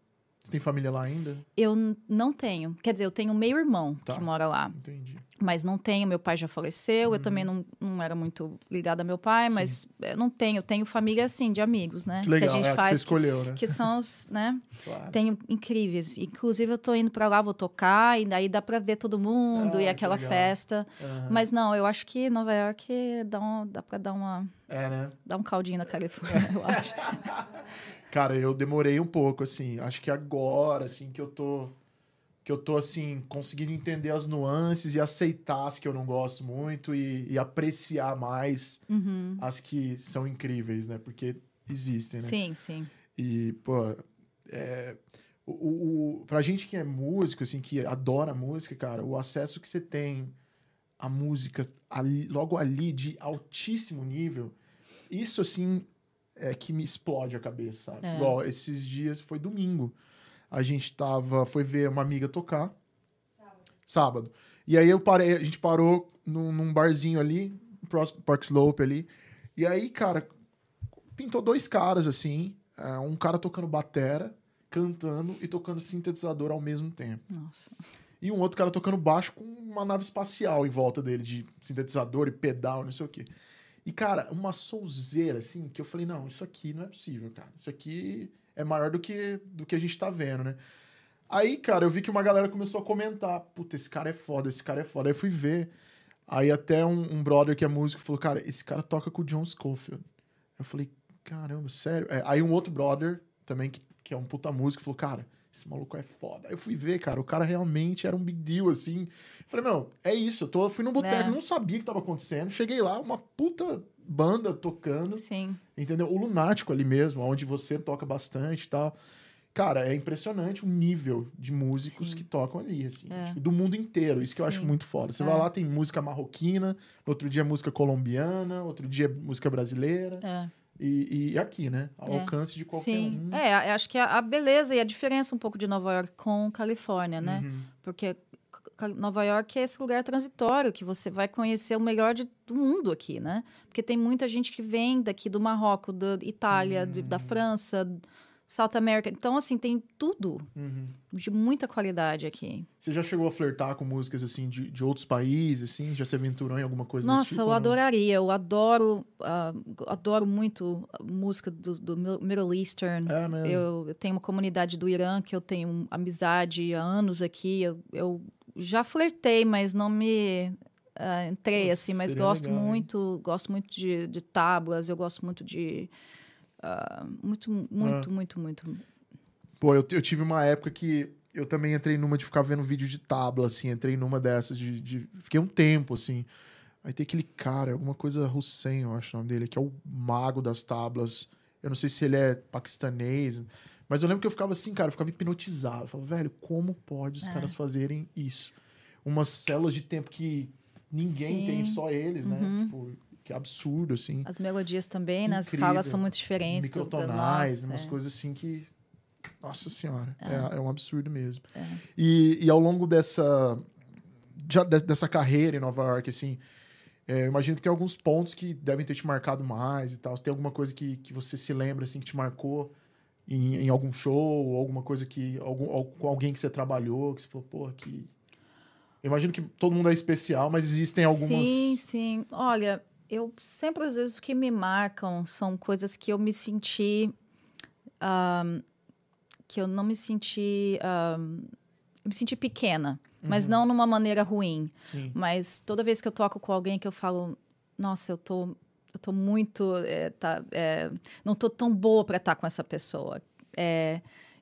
Você tem família lá ainda? eu não tenho. Quer dizer, eu tenho um meio-irmão Tá. que mora lá. Entendi. Mas não tenho, meu pai já faleceu, eu também não, não era muito ligada a meu pai, Uhum. Sim. mas eu não tenho, eu tenho família assim, de amigos, né? Que legal, a gente é a que você faz, que, escolheu, né? que são os, né? Claro. Tenho incríveis. Inclusive, eu tô indo pra lá, vou tocar, e daí dá pra ver todo mundo, Ah, e que aquela festa. Aham. Mas não, eu acho que Nova York dá, um, dá pra dar, uma, É, né? dar um caldinho na Califórnia, eu acho. Cara, eu demorei um pouco, assim. Acho que agora, assim, que eu tô. Que eu tô, assim, conseguindo entender as nuances e aceitar as que eu não gosto muito e, e apreciar mais Uhum. as que são incríveis, né? Porque existem, né? Sim, sim. E, pô, é, o, o, pra gente que é músico, assim, que adora música, cara, o acesso que você tem à música ali- logo ali, de altíssimo nível, isso, assim, é que me explode a cabeça, sabe? É. Igual, esses dias, foi domingo, a gente tava, foi ver uma amiga tocar, sábado. E aí eu parei, a gente parou num, num barzinho ali, próximo Park Slope ali, e aí, cara, pintou dois caras, assim, é, um cara tocando batera, cantando e tocando sintetizador ao mesmo tempo. Nossa. E um outro cara tocando baixo com uma nave espacial em volta dele, de sintetizador e pedal, não sei o quê. E, cara, uma souzeira, assim, que eu falei, não, isso aqui não é possível, cara. Isso aqui é maior do que, do que a gente tá vendo, né? Aí, cara, eu vi que uma galera começou a comentar, puta, esse cara é foda, esse cara é foda. Aí eu fui ver. Aí até um, um brother que é músico falou, cara, esse cara toca com o John Scofield. Eu falei, caramba, sério? É, aí um outro brother também, que, que é um puta músico, falou, cara, esse maluco é foda. Aí eu fui ver, cara, o cara realmente era um big deal, assim. Eu falei, meu, é isso. Eu tô, fui no boteco, É. não sabia o que tava acontecendo. Cheguei lá, uma puta banda tocando, Sim. entendeu? O Lunático ali mesmo, onde você toca bastante e tal. Cara, é impressionante o nível de músicos Sim. que tocam ali, assim. É. tipo, do mundo inteiro. Isso que eu acho Sim. muito foda. Você É. vai lá, tem música marroquina, outro dia é música colombiana, outro dia é música brasileira. É. E, e aqui, né? Ao É. alcance de qualquer Sim. um. É, acho que a, a beleza e a diferença um pouco de Nova York com Califórnia, né? Uhum. Porque Nova York é esse lugar transitório que você vai conhecer o melhor de, do mundo aqui, né? Porque tem muita gente que vem daqui do Marrocos, da Itália, de- da França, South America. Então, assim, tem tudo Uhum. de muita qualidade aqui. Você já chegou a flertar com músicas assim de, de outros países, assim? Já se aventurou em alguma coisa desse Nossa, tipo? eu ou não? adoraria. Eu adoro, ah, adoro muito música do, do Middle Eastern. É mesmo. Eu, eu tenho uma comunidade do Irã que eu tenho amizade há anos aqui. Eu, eu já flertei, mas não me ah, entrei Nossa, assim. Mas gosto legal, hein? muito, gosto muito de, de tábuas. Eu gosto muito de ah, muito, muito, muito, muito. Pô, eu, eu tive uma época que eu também entrei numa de ficar vendo vídeo de tábua, assim. Entrei numa dessas de... de- Fiquei um tempo, assim. Aí tem aquele cara, alguma coisa Hussein, eu acho o nome dele, que é o mago das tábuas. Eu não sei se ele é paquistanês, mas eu lembro que eu ficava assim, cara, eu ficava hipnotizado. Eu falava, velho, como pode os É. caras fazerem isso? Umas células de tempo que ninguém Sim. tem, só eles, né? Uhum. Tipo, que absurdo, assim. As melodias também, né? As escalas são muito diferentes. Microtonais, umas é. coisas assim que. Nossa senhora, É. é, é um absurdo mesmo. É. E, e ao longo dessa. já de- dessa carreira em Nova York, assim. é, eu imagino que tem alguns pontos que devem ter te marcado mais e tal. Se tem alguma coisa que, que você se lembra, assim, que te marcou em, em algum show, alguma coisa que. Algum, al- com alguém que você trabalhou, que você falou, pô, que. Eu imagino que todo mundo é especial, mas existem algumas. Sim, sim. Olha, eu sempre, às vezes, o que me marcam são coisas que eu me senti. ahm, que eu não me senti ahm, eu me senti pequena, mas não numa maneira ruim. Sim. Mas toda vez que eu toco com alguém que eu falo, nossa, eu tô, eu tô muito, é, tá, é, não tô tão boa para estar com essa pessoa. É,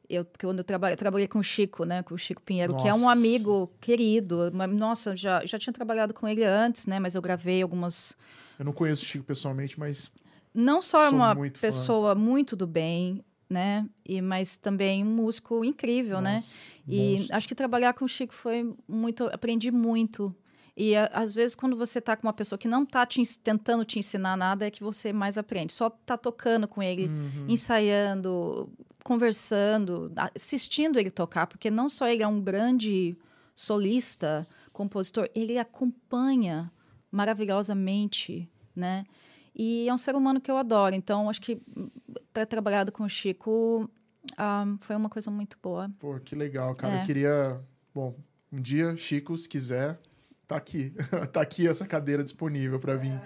eu quando eu trabalhei, trabalhei com o Chico, né, com o Chico Pinheiro, que é um Nossa. amigo querido. Nossa, já já tinha trabalhado com ele antes, né, mas eu gravei algumas Eu não conheço o Chico pessoalmente, mas não só é uma muito fã. pessoa muito do bem, né, e mas também um músico incrível, né? nossa, E monstro. acho que trabalhar com o Chico foi muito. Aprendi muito. E a- às vezes, quando você tá com uma pessoa que não tá te, tentando te ensinar nada, é que você mais aprende. Só tá tocando com ele, Uhum. ensaiando, conversando, assistindo ele tocar, porque não só ele é um grande solista, compositor, ele acompanha maravilhosamente, né? E é um ser humano que eu adoro. Então, acho que ter trabalhado com o Chico ah, foi uma coisa muito boa. Pô, que legal, cara. É. Eu queria. Bom, um dia, Chico, se quiser, tá aqui. tá aqui essa cadeira disponível para vir.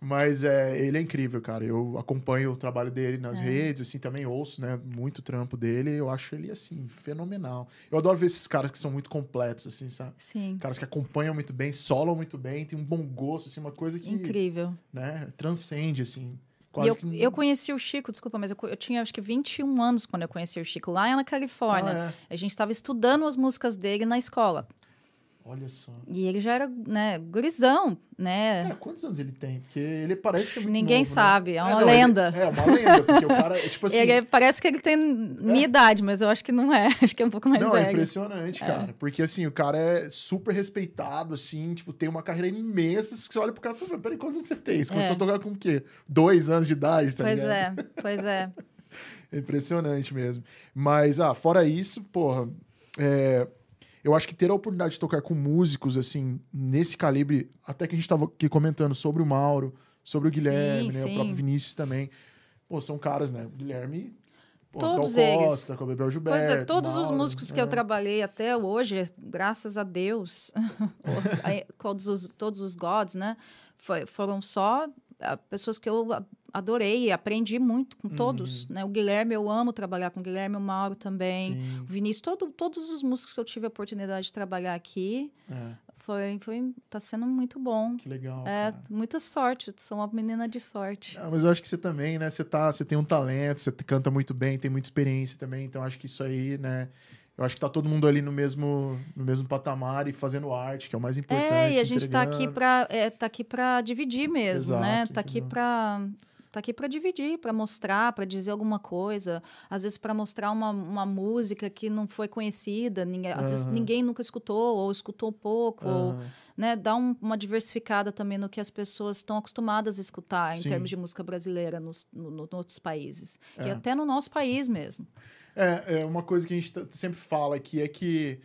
Mas é, ele é incrível, cara. Eu acompanho o trabalho dele nas É. redes, assim, também ouço, né? Muito trampo dele. Eu acho ele, assim, fenomenal. Eu adoro ver esses caras que são muito completos, assim, sabe? Sim. Caras que acompanham muito bem, solam muito bem, tem um bom gosto, assim, uma coisa que, Incrível. né, transcende, assim. Quase eu, que... eu conheci o Chico, desculpa, mas eu, eu tinha acho que 21 anos quando eu conheci o Chico, lá na Califórnia. Ah, é. A gente estava estudando as músicas dele na escola. Olha só. E ele já era, né, gurizão, né? Cara, quantos anos ele tem? Porque ele parece ser muito Ninguém novo, né? sabe, é uma não, ele- lenda. é, uma lenda, porque o cara, é tipo assim... ele é- parece que ele tem minha idade, mas eu acho que não é. Acho que é um pouco mais não, é velho. impressionante, cara. Porque, assim, o cara é super respeitado, assim, tipo, tem uma carreira imensa. Você olha pro cara e fala, peraí, quantos anos você tem? Você começou É. a tocar com o quê? Dois anos de idade, tá pois ligado? é, pois é. É impressionante mesmo. Mas, ah, fora isso, porra, é, eu acho que ter a oportunidade de tocar com músicos, assim, nesse calibre, até que a gente tava aqui comentando sobre o Mauro, sobre o Guilherme, Sim, né? O sim. próprio Vinícius também. Pô, são caras, né? O Guilherme, pô, Todos Gal eles. Costa, com o Bebel Gilberto. Pois é, todos os Mauro, músicos que é. eu trabalhei até hoje, graças a Deus, todos, os, todos os gods, né? Foi- foram só pessoas que eu adorei e aprendi muito com todos, Uhum. né? O Guilherme, eu amo trabalhar com o Guilherme, o Mauro também. Sim, O Vinícius, todo, todos os músicos que eu tive a oportunidade de trabalhar aqui, é, foi, foi, tá sendo muito bom. que legal. É, cara. muita sorte, sou uma menina de sorte. Ah, mas eu acho que você também, né? Você tá, você tem um talento, você canta muito bem, tem muita experiência também, então acho que isso aí, né? Eu acho que tá todo mundo ali no mesmo, no mesmo patamar e fazendo arte, que é o mais importante. É, e a gente está aqui para é, tá aqui para dividir mesmo, né? Exato, Tá aqui entendeu? para tá aqui para dividir, para mostrar, para dizer alguma coisa, às vezes para mostrar uma, uma música que não foi conhecida, ninguém, às vezes ninguém nunca escutou ou escutou pouco, ou, Aham. né? Dar um- uma diversificada também no que as pessoas estão acostumadas a escutar em Sim. termos de música brasileira nos, no, no- outros países e É. até no nosso país mesmo. É, é uma coisa que a gente sempre fala aqui é que,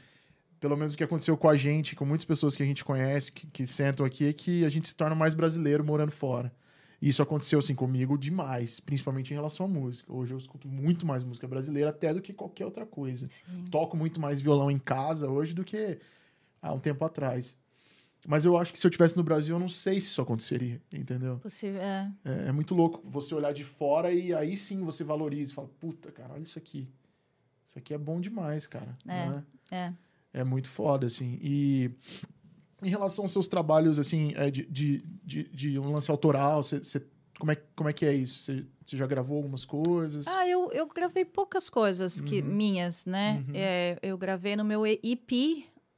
pelo menos o que aconteceu com a gente, com muitas pessoas que a gente conhece, que, que sentam aqui, é que a gente se torna mais brasileiro morando fora. E isso aconteceu, assim, comigo demais, principalmente em relação à música. Hoje eu escuto muito mais música brasileira até do que qualquer outra coisa. Sim. Toco muito mais violão em casa hoje do que há um tempo atrás. Mas eu acho que se eu tivesse no Brasil, eu não sei se isso aconteceria, entendeu? Possível, é. É, é muito louco você olhar de fora e aí sim você valoriza e fala, puta, cara, olha isso aqui. Isso aqui é bom demais, cara. É, né? é. É muito foda, assim. E em relação aos seus trabalhos, assim, é, de, de, de, de um lance autoral, você, como, é, como é que é isso? Você, você já gravou algumas coisas? Ah, eu, eu gravei poucas coisas que Uhum. minhas, né? Uhum. É, eu gravei no meu EP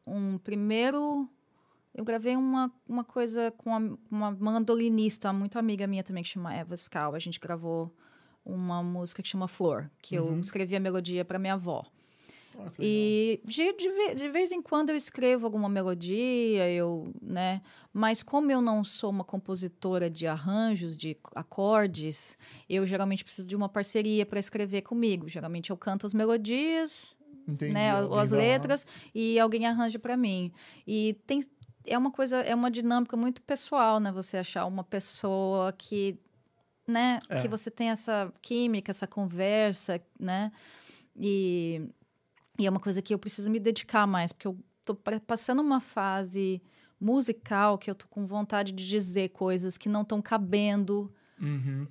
um primeiro. Eu gravei uma, uma coisa com uma, uma mandolinista muito amiga minha também, que chama Eva Scal. A gente gravou uma música que chama Flor, que eu Uhum. escrevi a melodia para minha avó. Ah. E de, de, de vez em quando eu escrevo alguma melodia, eu, né? Mas como eu não sou uma compositora de arranjos, de acordes, eu geralmente preciso de uma parceria para escrever comigo. Geralmente eu canto as melodias, Entendi. né, Alguém as letras e alguém arranja para mim. E tem é uma coisa, é uma dinâmica muito pessoal, né? Você achar uma pessoa que, né, É. que você tem essa química, essa conversa, né? E, e é uma coisa que eu preciso me dedicar mais, porque eu tô pa- passando uma fase musical que eu tô com vontade de dizer coisas que não estão cabendo Uhum.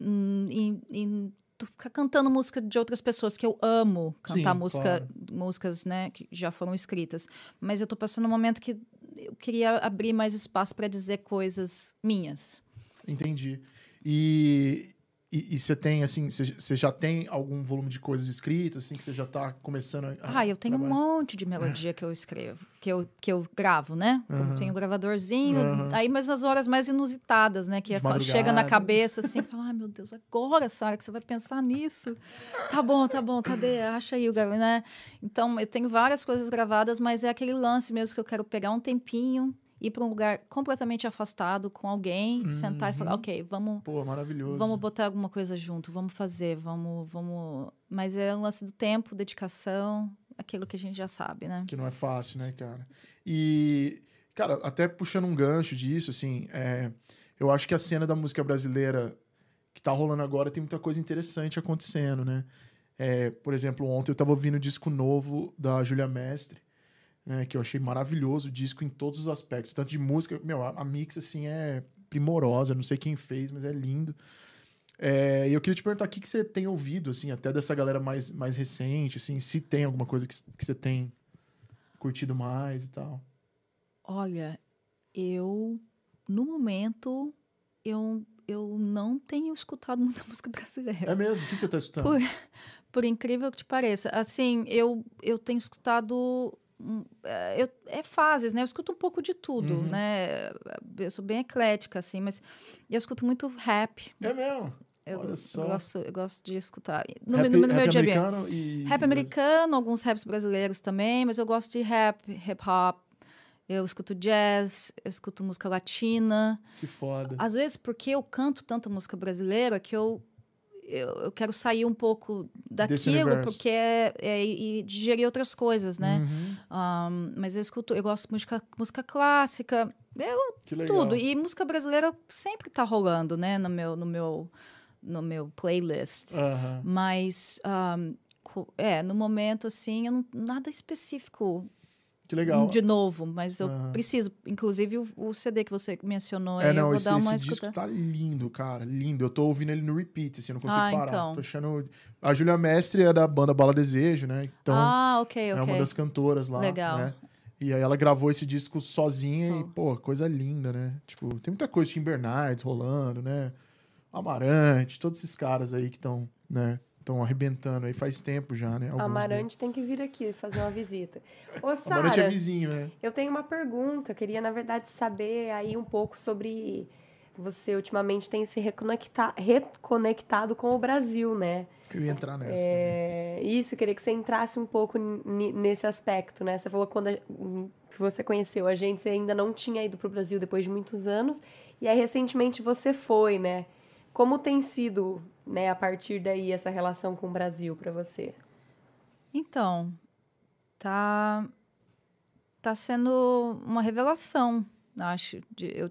hum, em, em ficar cantando música de outras pessoas que eu amo cantar Sim, música, claro. músicas, né, que já foram escritas. Mas eu tô passando um momento que eu queria abrir mais espaço para dizer coisas minhas. Entendi. E e e você tem, assim, você você já tem algum volume de coisas escritas, assim, que você já tá começando a. Ah, eu tenho um trabalhar? monte de melodia que eu escrevo, que eu, que eu gravo, né? Eu Aham. tenho um gravadorzinho, Aham. aí, mas nas horas mais inusitadas, né? Que é chega na cabeça assim, fala, ai meu Deus, agora, Sara, que você vai pensar nisso. Tá bom, tá bom, cadê? Acha aí o né? Então, eu tenho várias coisas gravadas, mas é aquele lance mesmo que eu quero pegar um tempinho, ir para um lugar completamente afastado com alguém, sentar e falar, Uhum. ok, vamos. Pô, maravilhoso. Vamos botar alguma coisa junto, vamos fazer, vamos, vamos. Mas é um lance do tempo, dedicação, aquilo que a gente já sabe, né? Que não é fácil, né, cara? E, cara, até puxando um gancho disso, assim, é, eu acho que a cena da música brasileira que tá rolando agora tem muita coisa interessante acontecendo, né? É, por exemplo, ontem eu tava ouvindo o disco novo da Júlia Mestre, né, que eu achei maravilhoso, o disco em todos os aspectos, tanto de música, meu, a, a mix, assim, é primorosa, não sei quem fez, mas é lindo. É, e eu queria te perguntar o que, que você tem ouvido, assim, até dessa galera mais, mais recente, assim, se tem alguma coisa que, que você tem curtido mais e tal. Olha, eu, no momento, eu, eu não tenho escutado muita música brasileira. É mesmo? O que, você tá escutando? Por, por incrível que te pareça. Assim, eu, eu tenho escutado. Eu- é fases, né? Eu escuto um pouco de tudo, Uhum. né? Eu sou bem eclética, assim, mas eu escuto muito rap. É mesmo? Eu, Olha eu só. gosto, eu gosto de escutar. No, rap, meu- no, meu rap dia a dia. americano e... Rap americano, alguns raps brasileiros também, mas eu gosto de rap, hip hop. Eu escuto jazz, eu escuto música latina. Que foda. Às vezes, porque eu canto tanta música brasileira que eu, eu, eu quero sair um pouco daquilo, porque é, é e digerir outras coisas, né? Uhum, Um, mas eu escuto, eu gosto de música, música clássica, eu, que legal. tudo. E música brasileira sempre tá rolando, né? No meu, no meu, no meu playlist. Mas, um, é, no momento, assim, eu não, nada específico Que legal. de novo, mas eu Aham. preciso. Inclusive, o, o CD que você mencionou, É, aí, eu não, vou esse, dar uma esse disco escuta. tá lindo, cara. Lindo. Eu tô ouvindo ele no repeat, assim, eu não consigo Ah, parar. então. Tô achando... A Júlia Mestre é da banda Bala Desejo, né? Então, ah, ok, é ok. uma das cantoras lá, Legal. né? E aí ela gravou esse disco sozinha Só. e, pô, coisa linda, né? Tipo, tem muita coisa, Tim Bernardes rolando, né? Amarante, todos esses caras aí que estão, né? Estão arrebentando aí faz tempo já, né? Alguns Amarante tem que vir aqui fazer uma visita. Ô, deles. Amarante é Sara, vizinho, né? eu tenho uma pergunta. Eu queria, na verdade, saber aí um pouco sobre... Você ultimamente tem se reconecta- reconectado com o Brasil, né? Eu ia entrar nessa. É, isso, eu queria que você entrasse um pouco nesse aspecto, né? Você falou que quando a- hum, você conheceu a gente, você ainda não tinha ido para o Brasil depois de muitos anos, e aí recentemente você foi, né? Como tem sido, né, a partir daí, essa relação com o Brasil para você? Então, tá tá sendo uma revelação, acho. de- eu,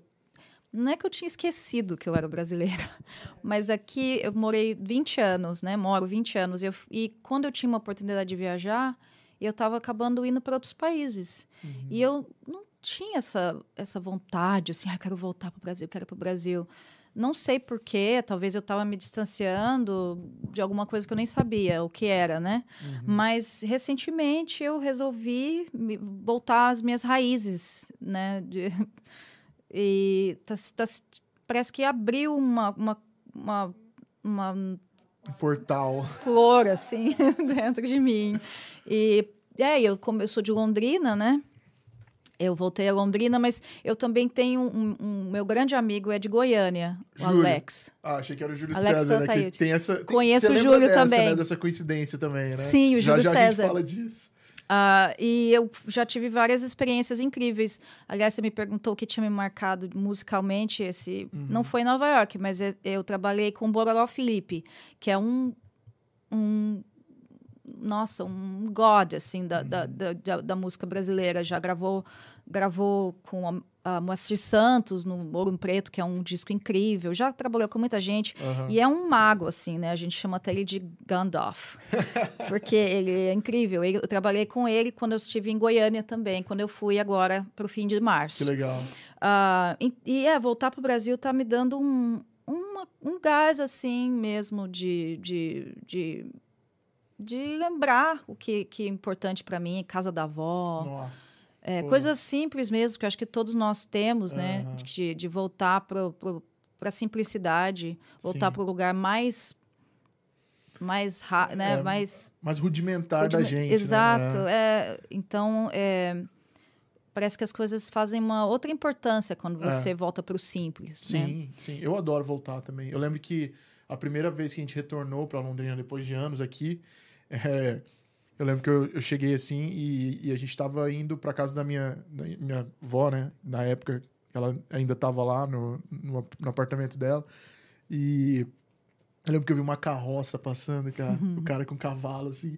não é que eu tinha esquecido que eu era brasileira, mas aqui eu morei 20 anos, né? Moro 20 anos. E, eu, e quando eu tinha uma oportunidade de viajar, eu estava acabando indo para outros países. E eu não tinha essa, essa vontade, assim, ah, eu quero voltar para o Brasil, quero para o Brasil. Não sei porquê, talvez eu estava me distanciando de alguma coisa que eu nem sabia o que era, né? Uhum. Mas recentemente eu resolvi voltar às minhas raízes, né? De- e tá- tá- parece que abriu uma, uma, uma, uma Um portal. flor assim dentro de mim. E é, eu como eu sou de Londrina, né? Eu voltei a Londrina, mas eu também tenho um, um- meu grande amigo é de Goiânia, o Júlio. Alex. Ah, achei que era o Júlio Alex César, né? Que tem essa, tem, Conheço o Júlio dessa, também. Né? Dessa coincidência também, né? Sim, o já, Júlio já a César. gente fala disso. Ah, e eu já tive várias experiências incríveis. Aliás, você me perguntou o que tinha me marcado musicalmente. Esse Uhum. não foi em Nova York, mas é- eu trabalhei com o Bororó Felipe, que é um, um nossa, um god assim da, Uhum. da, da- da música brasileira. Já gravou gravou com a, a Moacir Santos no Ouro Preto, que é um disco incrível. Já trabalhou com muita gente. Aham. E é um mago, assim, né? A gente chama até ele de Gandalf. porque ele é incrível. Eu trabalhei com ele quando eu estive em Goiânia também, quando eu fui agora para o fim de Que março. legal. Ah, e, e é, voltar para o Brasil tá me dando um, uma, um gás assim mesmo de, de, de, de lembrar o que, que é importante para mim, casa da avó. Nossa. É, coisas simples mesmo, que eu acho que todos nós temos, né? Aham. De, de voltar para a simplicidade, voltar para o lugar mais. Mais, ra- né? É, mais Mais rudimentar da gente. Exato. Né? é, então, é, parece que as coisas fazem uma outra importância quando É. você volta para o simples. né? Sim, sim. Eu adoro voltar também. Eu lembro que a primeira vez que a gente retornou para Londrina depois de anos aqui, é, eu lembro que eu, eu cheguei assim e, e a gente estava indo para casa da minha, da minha avó, né? Na época, ela ainda estava lá no, no, no apartamento dela. E eu lembro que eu vi uma carroça passando, cara. O cara com cavalo, assim.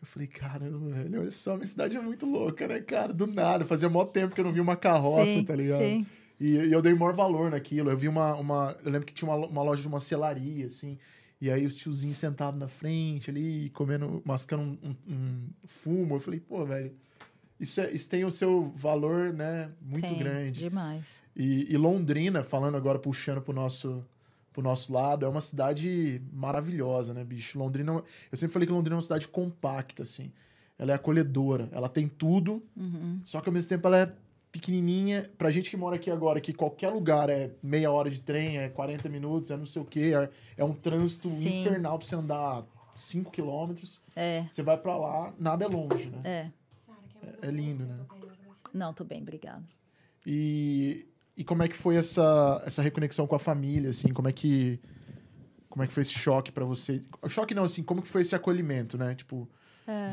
Eu falei, caramba, velho, olha só, minha cidade é muito louca, né, cara? Do nada. Fazia mó tempo que eu não vi uma carroça, sim, tá ligado? Sim. E, e eu dei maior valor naquilo. Eu vi uma, uma. Eu lembro que tinha uma, uma loja de uma selaria, assim. E aí os tiozinhos sentados na frente ali, comendo, mascando um, um- um fumo. Eu falei, pô, velho, isso, é, isso tem o seu valor, né? Muito Tem, grande. Demais. E, e Londrina, falando agora, puxando pro nosso, pro nosso lado, é uma cidade maravilhosa, né, bicho? Londrina, é eu sempre falei que Londrina é uma cidade compacta, assim. Ela é acolhedora, ela tem tudo, Uhum. só que ao mesmo tempo ela é pequenininha. Pra gente que mora aqui agora, que qualquer lugar é meia hora de trem, é 40 minutos, é não sei o quê, é, é um trânsito Sim. infernal pra você andar 5 quilômetros. É, Você vai pra lá, nada é longe, né? é. É lindo, né? Não, tô bem, obrigada. E, e como é que foi essa, essa reconexão com a família, assim? Como é que como é que foi esse choque pra você? O choque não, assim, como que foi esse acolhimento, né? Tipo,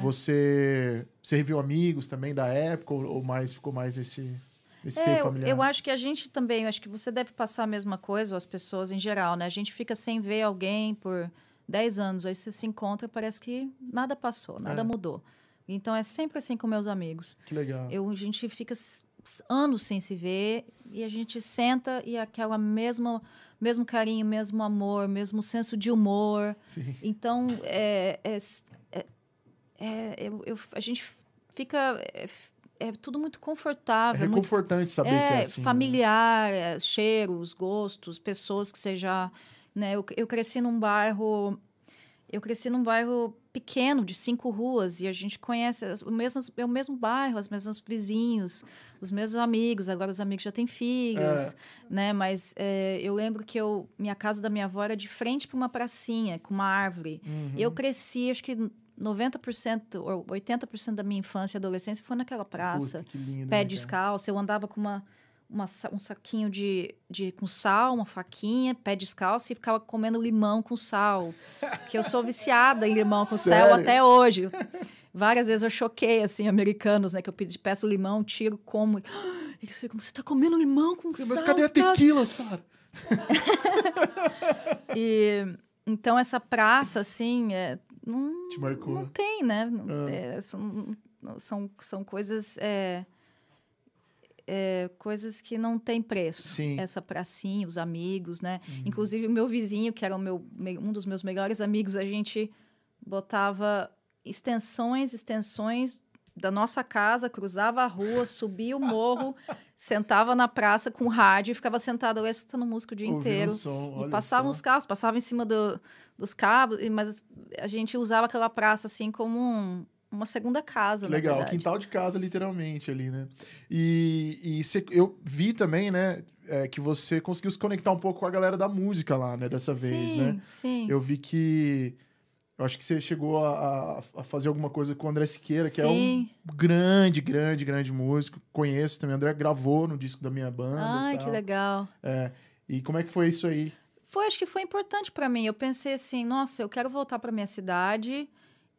você você reviu amigos também da época ou, ou mais ficou mais esse esse É, ser eu, familiar? eu acho que a gente também, eu acho que você deve passar a mesma coisa, ou as pessoas em geral, né? A gente fica sem ver alguém por 10 anos, aí você se encontra parece que nada passou, nada É. mudou. Então é sempre assim com meus amigos. Que legal. Eu, a gente fica anos sem se ver e a gente senta e aquela mesma mesmo carinho, mesmo amor, mesmo senso de humor. Sim. Então é, é, é- é- eu- eu- a gente fica é, é tudo muito É confortável, muito reconfortante saber que é é, assim. né? familiar, é, cheiros, gostos, pessoas que você já. Né, eu, eu cresci num bairro. Eu cresci num bairro pequeno, de cinco ruas, e a gente conhece as- o mesmo, é o mesmo bairro, os mesmos vizinhos, os mesmos amigos. Agora os amigos já têm filhos, né? Mas é, eu lembro que eu, minha casa da minha avó era de frente para uma pracinha, com uma árvore. Uhum. E eu cresci, acho que 90% ou 80% da minha infância e adolescência foi naquela praça Puta, que lindo, pé né, descalço. Eu andava com uma, uma um saquinho de, de com sal, uma faquinha, pé descalço e ficava comendo limão com sal. Que eu sou viciada em limão com sal até hoje. Várias vezes eu choquei, assim, americanos, né? Que eu pedi, peço limão, tiro, como. Eles ficam, você tá comendo limão com sal? Mas cadê a tá?" tequila, Sara? E, então, essa praça, assim, é, não, Te marcou. não tem, né? Não- Ah. é, são, são, são coisas... é, é, coisas que não têm preço. Sim. Essa pracinha, os amigos, né? Uhum. Inclusive, o meu vizinho, que era o meu, me- um dos meus melhores amigos, a gente botava extensões, extensões da nossa casa, cruzava a rua, subia o morro, sentava na praça com rádio e ficava sentado lá escutando música o dia Ouvindo inteiro. som, E passavam os carros, passavam em cima do- dos cabos, e- mas a gente usava aquela praça assim como um- uma segunda casa, legal, quintal de casa, literalmente, ali, né? E, e cê- eu vi também, né, é, que você conseguiu se conectar um pouco com a galera da música lá, né, dessa vez, sim, né? Sim, Eu vi que. Eu acho que você chegou a, a- a fazer alguma coisa com o André Siqueira, que é Sim. um grande, grande, grande músico. Conheço também. O André gravou no disco da minha banda. Ai, que legal. É. E como é que foi isso aí? Foi, acho que foi importante para mim. Eu pensei assim, nossa, eu quero voltar para minha cidade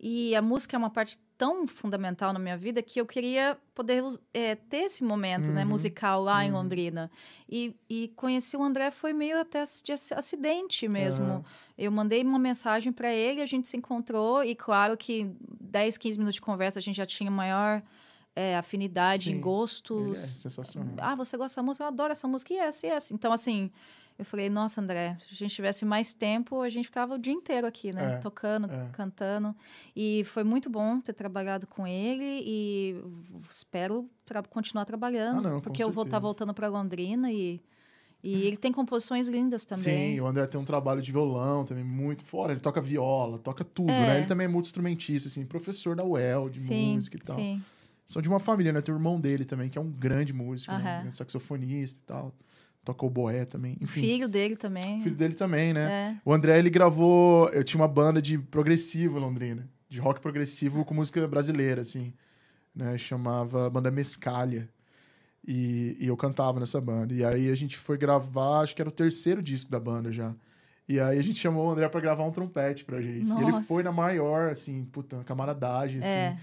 e a música é uma parte tão fundamental na minha vida que eu queria poder é, ter esse momento, né, Uhum. musical lá em Uhum. Londrina. E, e conheci o André foi meio até de ac- acidente mesmo. Aham. Eu mandei uma mensagem para ele, a gente se encontrou e claro que 10, 15 minutos de conversa a gente já tinha maior é, afinidade Sim, em Ele é gostos. sensacional. Ah, você gosta dessa música? Eu adoro essa música. Yes, yes. Então, assim, eu falei, nossa, André, se a gente tivesse mais tempo, a gente ficava o dia inteiro aqui, né? É, Tocando, é. cantando. E foi muito bom ter trabalhado com ele e espero tra- continuar trabalhando. Ah, não, porque eu vou estar certeza. voltando para Londrina e, E ele tem composições lindas também. Sim, o André tem um trabalho de violão também muito fora. Ele toca viola, toca tudo, É. né? Ele também é multi-instrumentista, assim, professor da UEL, de sim, música e tal. sim. São de uma família, né? Tem o irmão dele também, que é um grande músico, né? Saxofonista e tal. Toca o boé também. Enfim, filho dele também. filho dele também, né? É. O André, ele gravou... Eu tinha uma banda de progressivo em Londrina. De rock progressivo com música brasileira, assim. Né? Chamava Banda Mescalha. E, e eu cantava nessa banda. E aí a gente foi gravar, acho que era o terceiro disco da banda já. E aí a gente chamou o André pra gravar um trompete pra gente. E ele Nossa. foi na maior, assim, puta, camaradagem, assim. É.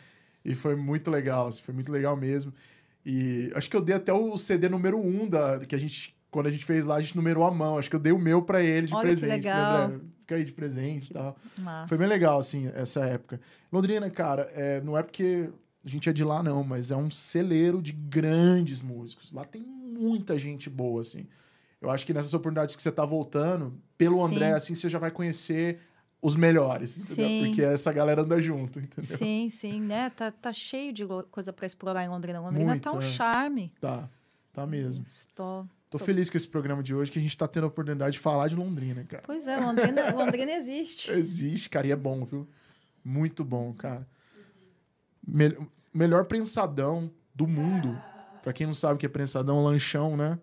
E foi muito legal, assim, foi muito legal mesmo. E acho que eu dei até o CD número um da, que a gente, quando a gente fez lá, a gente numerou a mão. Acho que eu dei o meu pra ele de Olha que presente. legal. Falei, André, fica aí de presente e tal. Massa. Foi bem legal, assim, essa época. Londrina, cara, é, não é porque a gente é de lá, não, mas é um celeiro de grandes músicos. Lá tem muita gente boa, assim. Eu acho que nessas oportunidades que você tá voltando, pelo Sim. André, assim, você já vai conhecer os melhores, entendeu? Sim. Porque essa galera anda junto, entendeu? Sim, sim, né? Tá, tá cheio de coisa pra explorar em Londrina. Londrina Muito, tá um é. charme. Tá, tá mesmo. Estou... Tô feliz com esse programa de hoje, que a gente tá tendo a oportunidade de falar de Londrina, cara. Pois é, Londrina, Londrina existe. Existe, cara, e é bom, viu? Muito bom, cara. Me- melhor prensadão do mundo. Pra quem não sabe o que é prensadão, lanchão, né?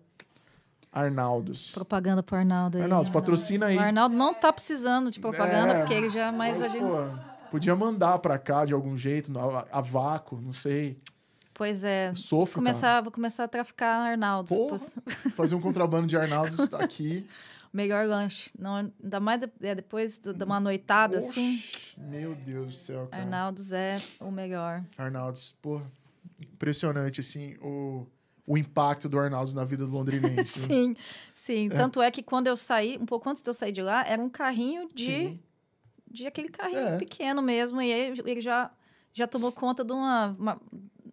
Arnaldos. Propaganda pro Arnaldo aí. Arnaldos, patrocina aí. O Arnaldo não tá precisando de propaganda, É, porque ele já... Mas, Mas, a gente... pô, podia mandar pra cá de algum jeito, a, a vácuo, não sei. Pois é. Sofro, Começar, vou começar a traficar Arnaldos. Porra. cara. Fazer um contrabando de Arnaldos aqui. Melhor lanche. Não, ainda mais de- é, depois do- de uma noitada, assim. Oxi, Meu Deus do céu, cara. Arnaldos é o melhor. Arnaldos, pô, impressionante, assim, o, o impacto do Arnaldos na vida do londrinense. né? Sim, sim. Tanto é que quando eu saí, um pouco antes de eu sair de lá, era um carrinho de, Sim. de aquele carrinho É. pequeno mesmo. E aí ele já, já tomou conta de uma. uma-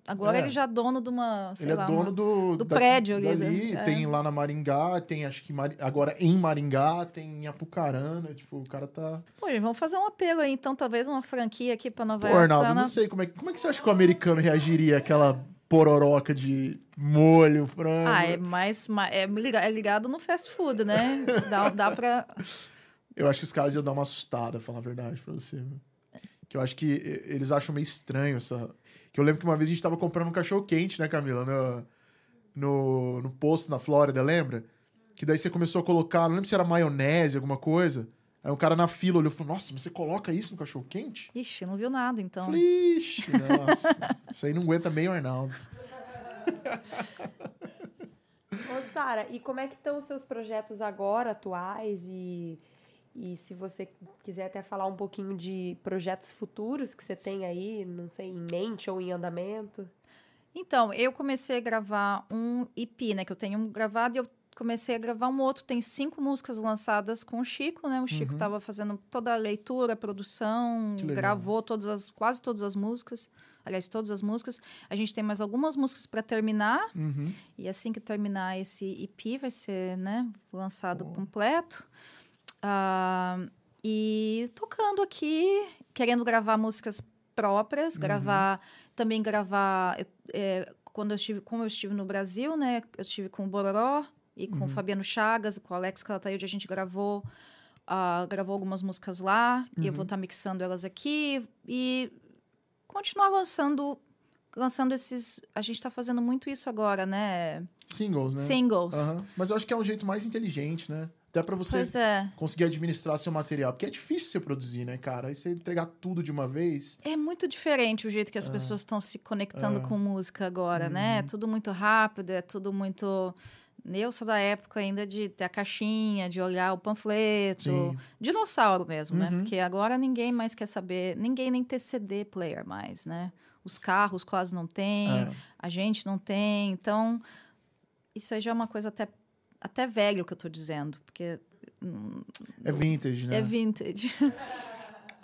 agora É. ele já é dono de uma. Ele é lá, dono uma- do, do prédio ali, dali, né? É. tem lá na Maringá, tem acho que Mari- agora em Maringá, tem em Apucarana, tipo, o cara tá... Pô, gente, vamos fazer um apelo aí, então, talvez uma franquia aqui pra Nova Pô, York. Arnaldo, tá não sei, como é, que- como é que você acha que o americano reagiria àquela pororoca de molho, frango? Ah, é mais. ma- É liga- é ligado no fast food, né? Dá, dá pra. Eu acho que os caras iam dar uma assustada, falar a verdade pra você. viu? Que eu acho que eles acham meio estranho essa. Que eu lembro que uma vez a gente tava comprando um cachorro quente, né, Camila? No, no, no posto na Flórida, lembra? Que daí você começou a colocar, não lembro se era maionese, alguma coisa. Aí um cara na fila olhou e falou: Nossa, mas você coloca isso no cachorro quente? Ixi, não viu nada, então. Falei, Ixi, nossa. isso aí não aguenta bem o Arnaldo. Ô, Sara, e como é que estão os seus projetos agora, atuais? E, e se você quiser até falar um pouquinho de projetos futuros que você tem aí, não sei, em mente ou em andamento? Então, eu comecei a gravar um EP, né? Que eu tenho um gravado e eu comecei a gravar um outro. Tem cinco músicas lançadas com o Chico, né? O Chico Uhum. estava fazendo toda a leitura, a produção, gravou todas as, quase todas as músicas. Aliás, todas as músicas. A gente tem mais algumas músicas para terminar. Uhum. E assim que terminar esse EP, vai ser, né? Lançado Boa. completo. Ah, e tocando aqui, querendo gravar músicas próprias, Uhum. gravar também gravar é, quando eu estive como eu estive no Brasil né eu estive com o Bororó e com o Uhum. Fabiano Chagas com o Alex Calataíde a gente gravou ah, gravou algumas músicas lá e eu vou Uhum. estar mixando elas aqui e continuar lançando lançando esses a gente está fazendo muito isso agora né Singles, né? singles Aham. Mas eu acho que é um jeito mais inteligente, né? Até pra você é conseguir administrar seu material. Porque é difícil você produzir, né, cara? Aí você entregar tudo de uma vez. É muito diferente o jeito que as pessoas estão se conectando É. com música agora, né? É Uhum. tudo muito rápido, é tudo muito. Eu sou da época ainda de ter a caixinha, de olhar o panfleto. Sim. Dinossauro mesmo, né? Uhum. Porque agora ninguém mais quer saber, ninguém nem ter CD player mais, né? Os carros quase não têm, É. a gente não tem. Então, isso aí já é uma coisa até, até velho que eu tô dizendo, porque hum, É vintage, né? é vintage.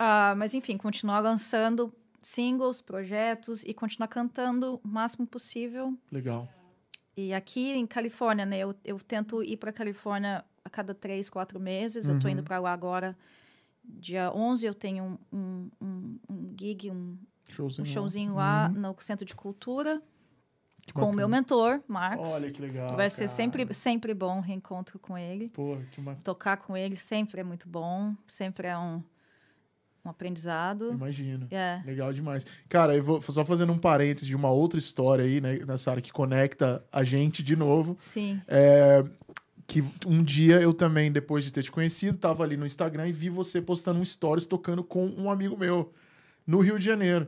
Ah, mas enfim, continuar lançando singles, projetos e continuar cantando o máximo possível. Legal. E aqui em Califórnia, né? Eu, eu tento ir para Califórnia a cada três, quatro meses. Eu tô Uhum. indo para lá agora. Dia 11 eu tenho um, um, um, um gig, um, Showzinho. um lá. showzinho lá Uhum. no Centro de Cultura. Com o meu mentor, Marcos. Olha que legal. Vai ser cara. sempre, sempre bom o reencontro com ele. Pô, que uma... Tocar com ele sempre é muito bom, sempre é um, um aprendizado. Imagino. É. Legal demais. Cara, eu vou só fazendo um parênteses de uma outra história aí, né, nessa área que conecta a gente de novo. Sim. É, que um dia eu também, depois de ter te conhecido, tava ali no Instagram e vi você postando um stories tocando com um amigo meu no Rio de Janeiro,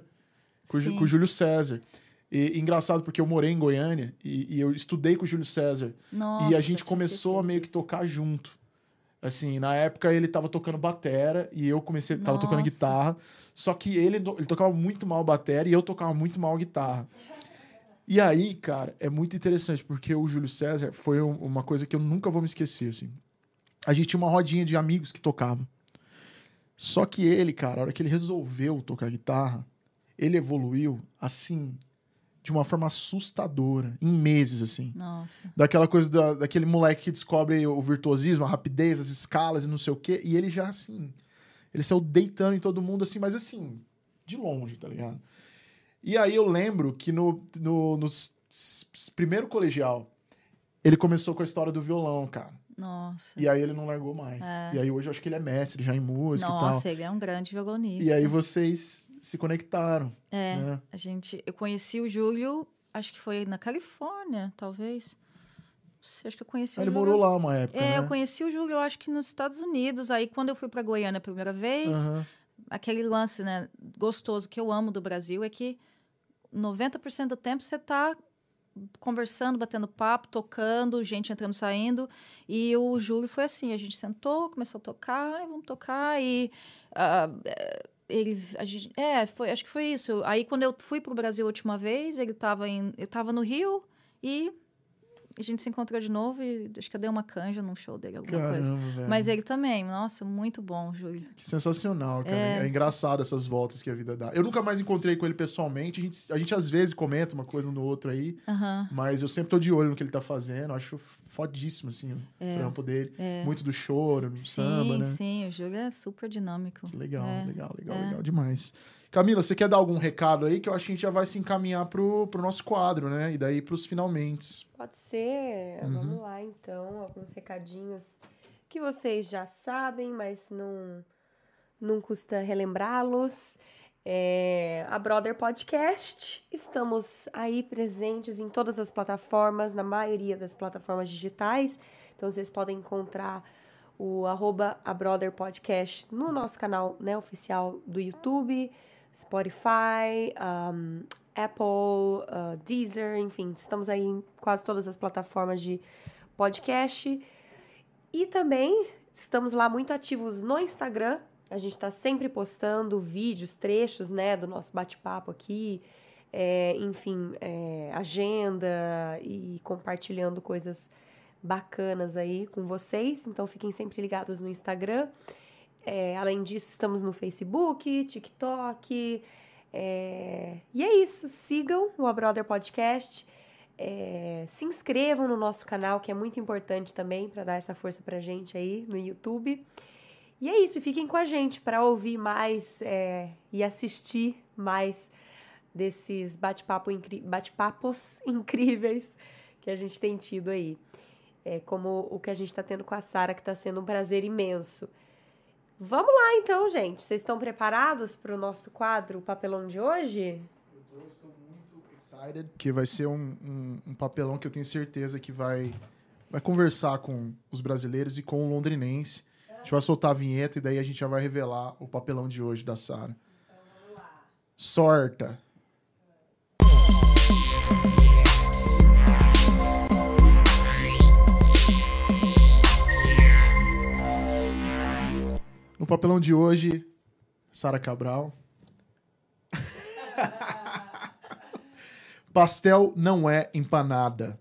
com, Sim. com o Júlio César. E engraçado porque eu morei em Goiânia e, e eu estudei com o Júlio César. Nossa, e a gente começou a meio que tocar junto. Assim, na época ele tava tocando batera e eu comecei, tava tocando Nossa. guitarra. Só que ele, ele tocava muito mal batera e eu tocava muito mal guitarra. E aí, cara, é muito interessante porque o Júlio César foi um- uma coisa que eu nunca vou me esquecer, assim. A gente tinha uma rodinha de amigos que tocavam. Só que ele, cara, a hora que ele resolveu tocar guitarra, ele evoluiu assim de uma forma assustadora, em meses assim Nossa. daquela coisa da, daquele moleque que descobre o virtuosismo, a rapidez, as escalas e não sei o quê. E ele já, assim, ele saiu deitando em todo mundo, assim, mas assim, de longe, tá ligado? E aí eu lembro que no, no, no primeiro colegial, ele começou com a história do violão, cara. Nossa. E aí ele não largou mais. É. E aí hoje eu acho que ele é mestre já em música Nossa, e ele é um grande violonista. tal. E aí vocês se conectaram. É, né? a gente, eu conheci o Júlio, acho que foi na Califórnia, talvez. Sei, Acho que eu conheci Ah, o ele Júlio. morou lá uma época, É, né? eu conheci o Júlio, acho que nos Estados Unidos. Aí, quando eu fui para Goiânia a primeira vez, Aham. aquele lance, né, gostoso que eu amo do Brasil é que 90% do tempo você tá conversando, batendo papo, tocando, gente entrando, saindo. E o Júlio foi assim, a gente sentou, começou a tocar, vamos tocar e eh, ele gente, é, foi, acho que foi isso. Aí quando eu fui pro Brasil a última vez, ele estava em no Rio e a gente se encontrou de novo e acho que eu dei uma canja num show dele, alguma coisa. Caramba, velho. Mas ele também, nossa, muito bom, Júlio. Que sensacional, cara. É. engraçado essas voltas que a vida dá. Eu nunca mais encontrei com ele pessoalmente. A gente, a gente às vezes comenta uma coisa no outro aí, mas eu sempre tô de olho no que ele tá fazendo. Acho fodíssimo, assim, o É, trampo dele. é. Muito do choro, do Sim, samba, né? sim, o Júlio é super dinâmico. Que legal, É, legal, legal, é. legal demais. Camila, você quer dar algum recado aí? Que eu acho que a gente já vai se encaminhar pro, pro nosso quadro, né? E daí pros finalmente. Pode ser. Uhum. Vamos lá, então. Alguns recadinhos que vocês já sabem, mas não, não custa relembrá-los. É, a Brother Podcast. Estamos aí presentes em todas as plataformas, na maioria das plataformas digitais. Então vocês podem encontrar o arroba a Brother Podcast no nosso canal né, oficial do YouTube, Spotify, um, Apple, uh, Deezer, enfim, estamos aí em quase todas as plataformas de podcast. E também estamos lá muito ativos no Instagram. A gente está sempre postando vídeos, trechos, né, do nosso bate-papo aqui, é, enfim, é, agenda e compartilhando coisas bacanas aí com vocês. Então fiquem sempre ligados no Instagram. É, além disso, estamos no Facebook, TikTok. é, e é isso. Sigam o A Brother Podcast. É, se inscrevam no nosso canal, que é muito importante também para dar essa força pra gente aí no YouTube. E é isso, fiquem com a gente para ouvir mais é, e assistir mais desses bate-papo bate-papos incríveis que a gente tem tido aí. É, como o que a gente está tendo com a Sara, que está sendo um prazer imenso. Vamos lá então, gente. Vocês estão preparados para o nosso quadro o Papelão de hoje? Eu estou muito excited. Que vai ser um, um, um papelão que eu tenho certeza que vai, vai conversar com os brasileiros e com o londrinense. A gente vai soltar a vinheta e daí a gente já vai revelar o papelão de hoje da Sara. Sorta. No papelão de hoje, Sara Cabral. Pastel não é empanada.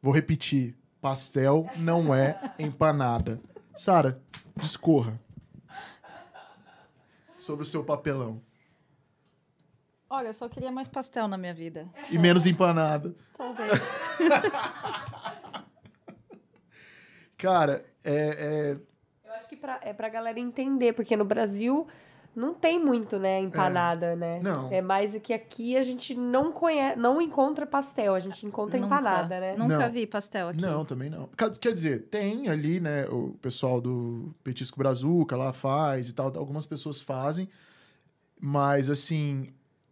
Vou repetir. Pastel não é empanada. Sara, discorra. Sobre o seu papelão. Olha, eu só queria mais pastel na minha vida. E menos empanada. Talvez. Cara, é, Eu acho que pra, é pra galera entender, porque no Brasil não tem muito, né, empanada, né? Não. É mais que aqui a gente não conhece, não encontra pastel, a gente encontra Nunca. empanada, né? Nunca Não. vi pastel aqui. Não, também não. Quer quer dizer, tem ali, né, o pessoal do Petisco Brazuca lá faz e tal, algumas pessoas fazem, mas assim,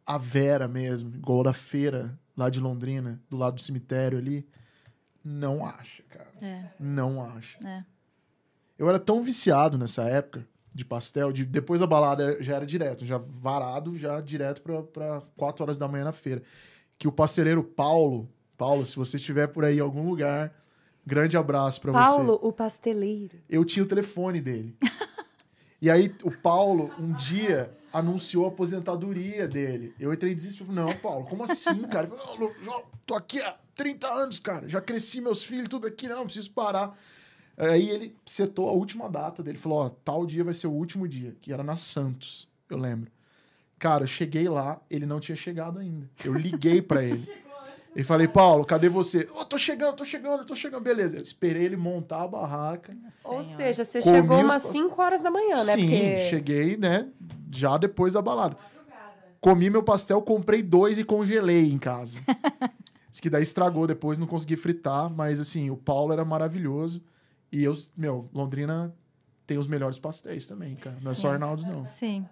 a Vera mesmo, igual da feira lá de Londrina, do lado do cemitério ali, não acha, cara. É, Não acha. é. Eu era tão viciado nessa época de pastel, de, depois da balada já era direto, já varado, já direto pra, pra 4 horas da manhã na feira. Que o parceiro Paulo, Paulo, se você estiver por aí em algum lugar, grande abraço pra você. Paulo, o pasteleiro. Eu tinha o telefone dele. e aí o Paulo, um dia, anunciou a aposentadoria dele. Eu entrei em desespero. Não, Paulo, como assim, cara? Ele falou, não, João, tô aqui há 30 anos, cara. Já cresci meus filhos, tudo aqui, não, preciso parar. Aí ele setou a última data dele. Falou, ó, tal dia vai ser o último dia. Que era na Santos, eu lembro. Cara, eu cheguei lá, ele não tinha chegado ainda. Eu liguei pra ele. E falei, Paulo, cadê você? Ô, tô chegando, tô chegando, tô chegando. Beleza. Eu esperei ele montar a barraca. Ou Senhora. seja, você chegou umas pas- 5 horas da manhã, né? Sim, Porque cheguei, né? Já depois da balada. Comi meu pastel, comprei dois e congelei em casa. Diz que daí estragou depois, não consegui fritar, mas assim, o Paulo era maravilhoso. E eu, meu, Londrina tem os melhores pastéis também, cara. Não é só Sim. Arnaldos, não. Sim.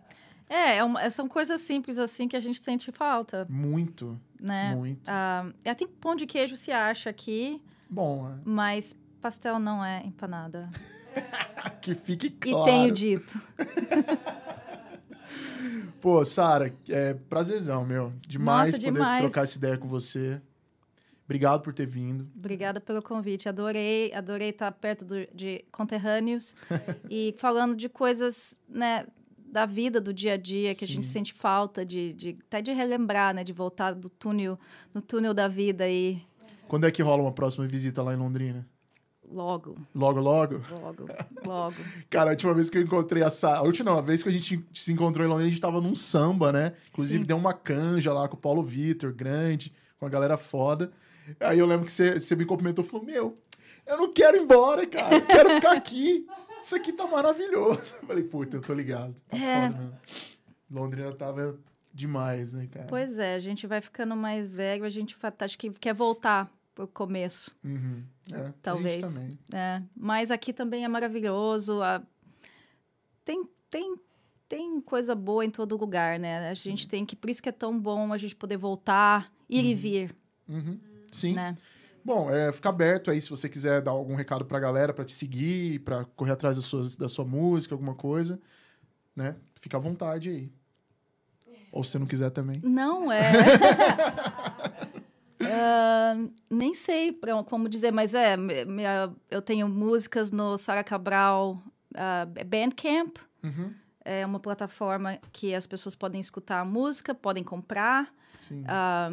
É, é uma- são coisas simples assim que a gente sente falta, Muito, né? muito. Ah, até pão de queijo se acha aqui, Bom, mas pastel não é empanada. é. que fique E claro. tenho dito. Pô, Sara, é prazerzão, meu. Demais Nossa, poder demais. trocar essa ideia com você. Obrigado por ter vindo. Obrigada pelo convite. Adorei, adorei estar perto do- de conterrâneos e falando de coisas, né, da vida, do dia a dia, que a gente Sim. sente falta de, de até de relembrar, né, de voltar do túnel, no túnel da vida e Quando é que rola uma próxima visita lá em Londrina? logo, Logo, logo? logo, logo. Cara, a última vez que eu encontrei a Sara. A última vez que a gente se encontrou em Londrina, a gente tava num samba, né? Inclusive, Sim. deu uma canja lá com o Paulo Vitor, grande, com a galera foda. Aí eu lembro que você, você me cumprimentou e falou: Meu, eu não quero ir embora, cara. Eu quero ficar aqui. Isso aqui tá maravilhoso. Eu falei, puta, eu tô ligado. Tá É. foda mesmo. Londrina tava demais, né, cara? Pois é, a gente vai ficando mais velho, a gente acho que quer voltar pro começo. Uhum. É, Talvez. É, mas aqui também é maravilhoso. a- Tem, tem, tem coisa boa em todo lugar, né? A gente tem que, por isso que é tão bom a gente poder voltar, ir e vir, Uhum. Sim. né? Bom, é, fica aberto aí se você quiser dar algum recado pra galera, pra te seguir, pra correr atrás da sua, da sua música, alguma coisa, né? Fica à vontade aí. Ou se você não quiser também. Não é. Ah, nem sei pra, como dizer, mas é, minha- eu tenho músicas no Sara Cabral ah, Bandcamp. Uhum. É uma plataforma que as pessoas podem escutar a música, podem comprar. Sim. Ah,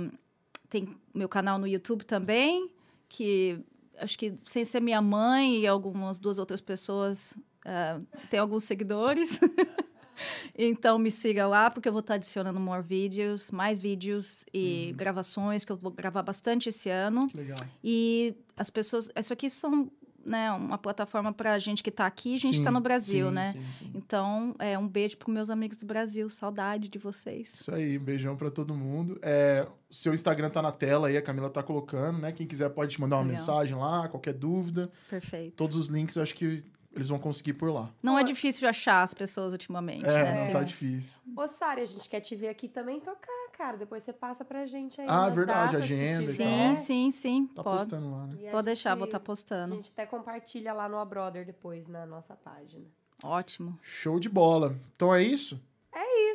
tem meu canal no YouTube também, que acho que sem ser minha mãe e algumas duas outras pessoas ah, tem alguns seguidores. então me siga lá, porque eu vou estar adicionando more vídeos, mais vídeos e gravações, que eu vou gravar bastante esse ano. Legal. E as pessoas. Isso aqui são né, uma plataforma para gente que está aqui e a gente está no Brasil, sim, né? Sim, sim. Então, é um beijo para meus amigos do Brasil. Saudade de vocês. Isso aí, beijão pra todo mundo. É, o seu Instagram tá na tela aí, a Camila tá colocando, né? Quem quiser pode te mandar uma Legal. mensagem lá, qualquer dúvida. Perfeito. Todos os links eu acho que eles vão conseguir por lá. Não é difícil de achar as pessoas ultimamente, É, né? não tá difícil. Ô, Sara, a gente quer te ver aqui também tocar, cara. Depois você passa pra gente aí. Ah, verdade, datas agenda e. Sim, sim, sim. Tá Pode, postando lá, né? A pode deixar, vou estar A postando. gente até compartilha lá no A Brother depois, na nossa página. Ótimo. Show de bola. Então é isso?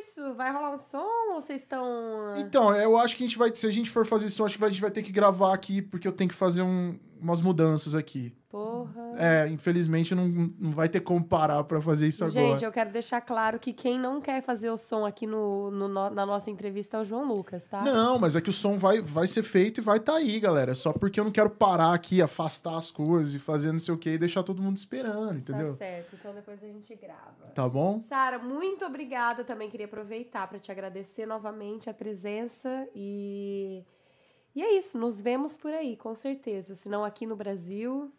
Isso, vai rolar um som ou vocês estão... Então, eu acho que a gente vai, se a gente for fazer isso, acho que a gente vai ter que gravar aqui, porque eu tenho que fazer um- umas mudanças aqui. Porra... É, infelizmente não, não vai ter como parar pra fazer isso Gente, agora. eu quero deixar claro que quem não quer fazer o som aqui no, no- na nossa entrevista é o João Lucas, tá? Não, mas é que o som vai, vai ser feito e vai estar tá aí, galera. Só porque eu não quero parar aqui, afastar as coisas e fazer não sei o que e deixar todo mundo esperando, entendeu? Tá certo, então depois a gente grava. Tá bom? Sara, muito obrigada. Também queria aproveitar para te agradecer novamente a presença e e é isso. Nos vemos por aí, com certeza. Se não aqui no Brasil.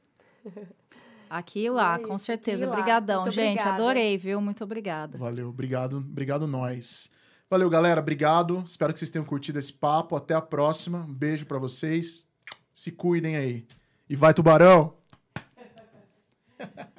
Aqui e lá, É com certeza. Obrigadão, gente. obrigada. Adorei, viu? Muito obrigada. Valeu, obrigado, obrigado nós. Valeu, galera, obrigado. Espero que vocês tenham curtido esse papo. Até a próxima. Um beijo pra vocês. Se cuidem aí. E vai, tubarão!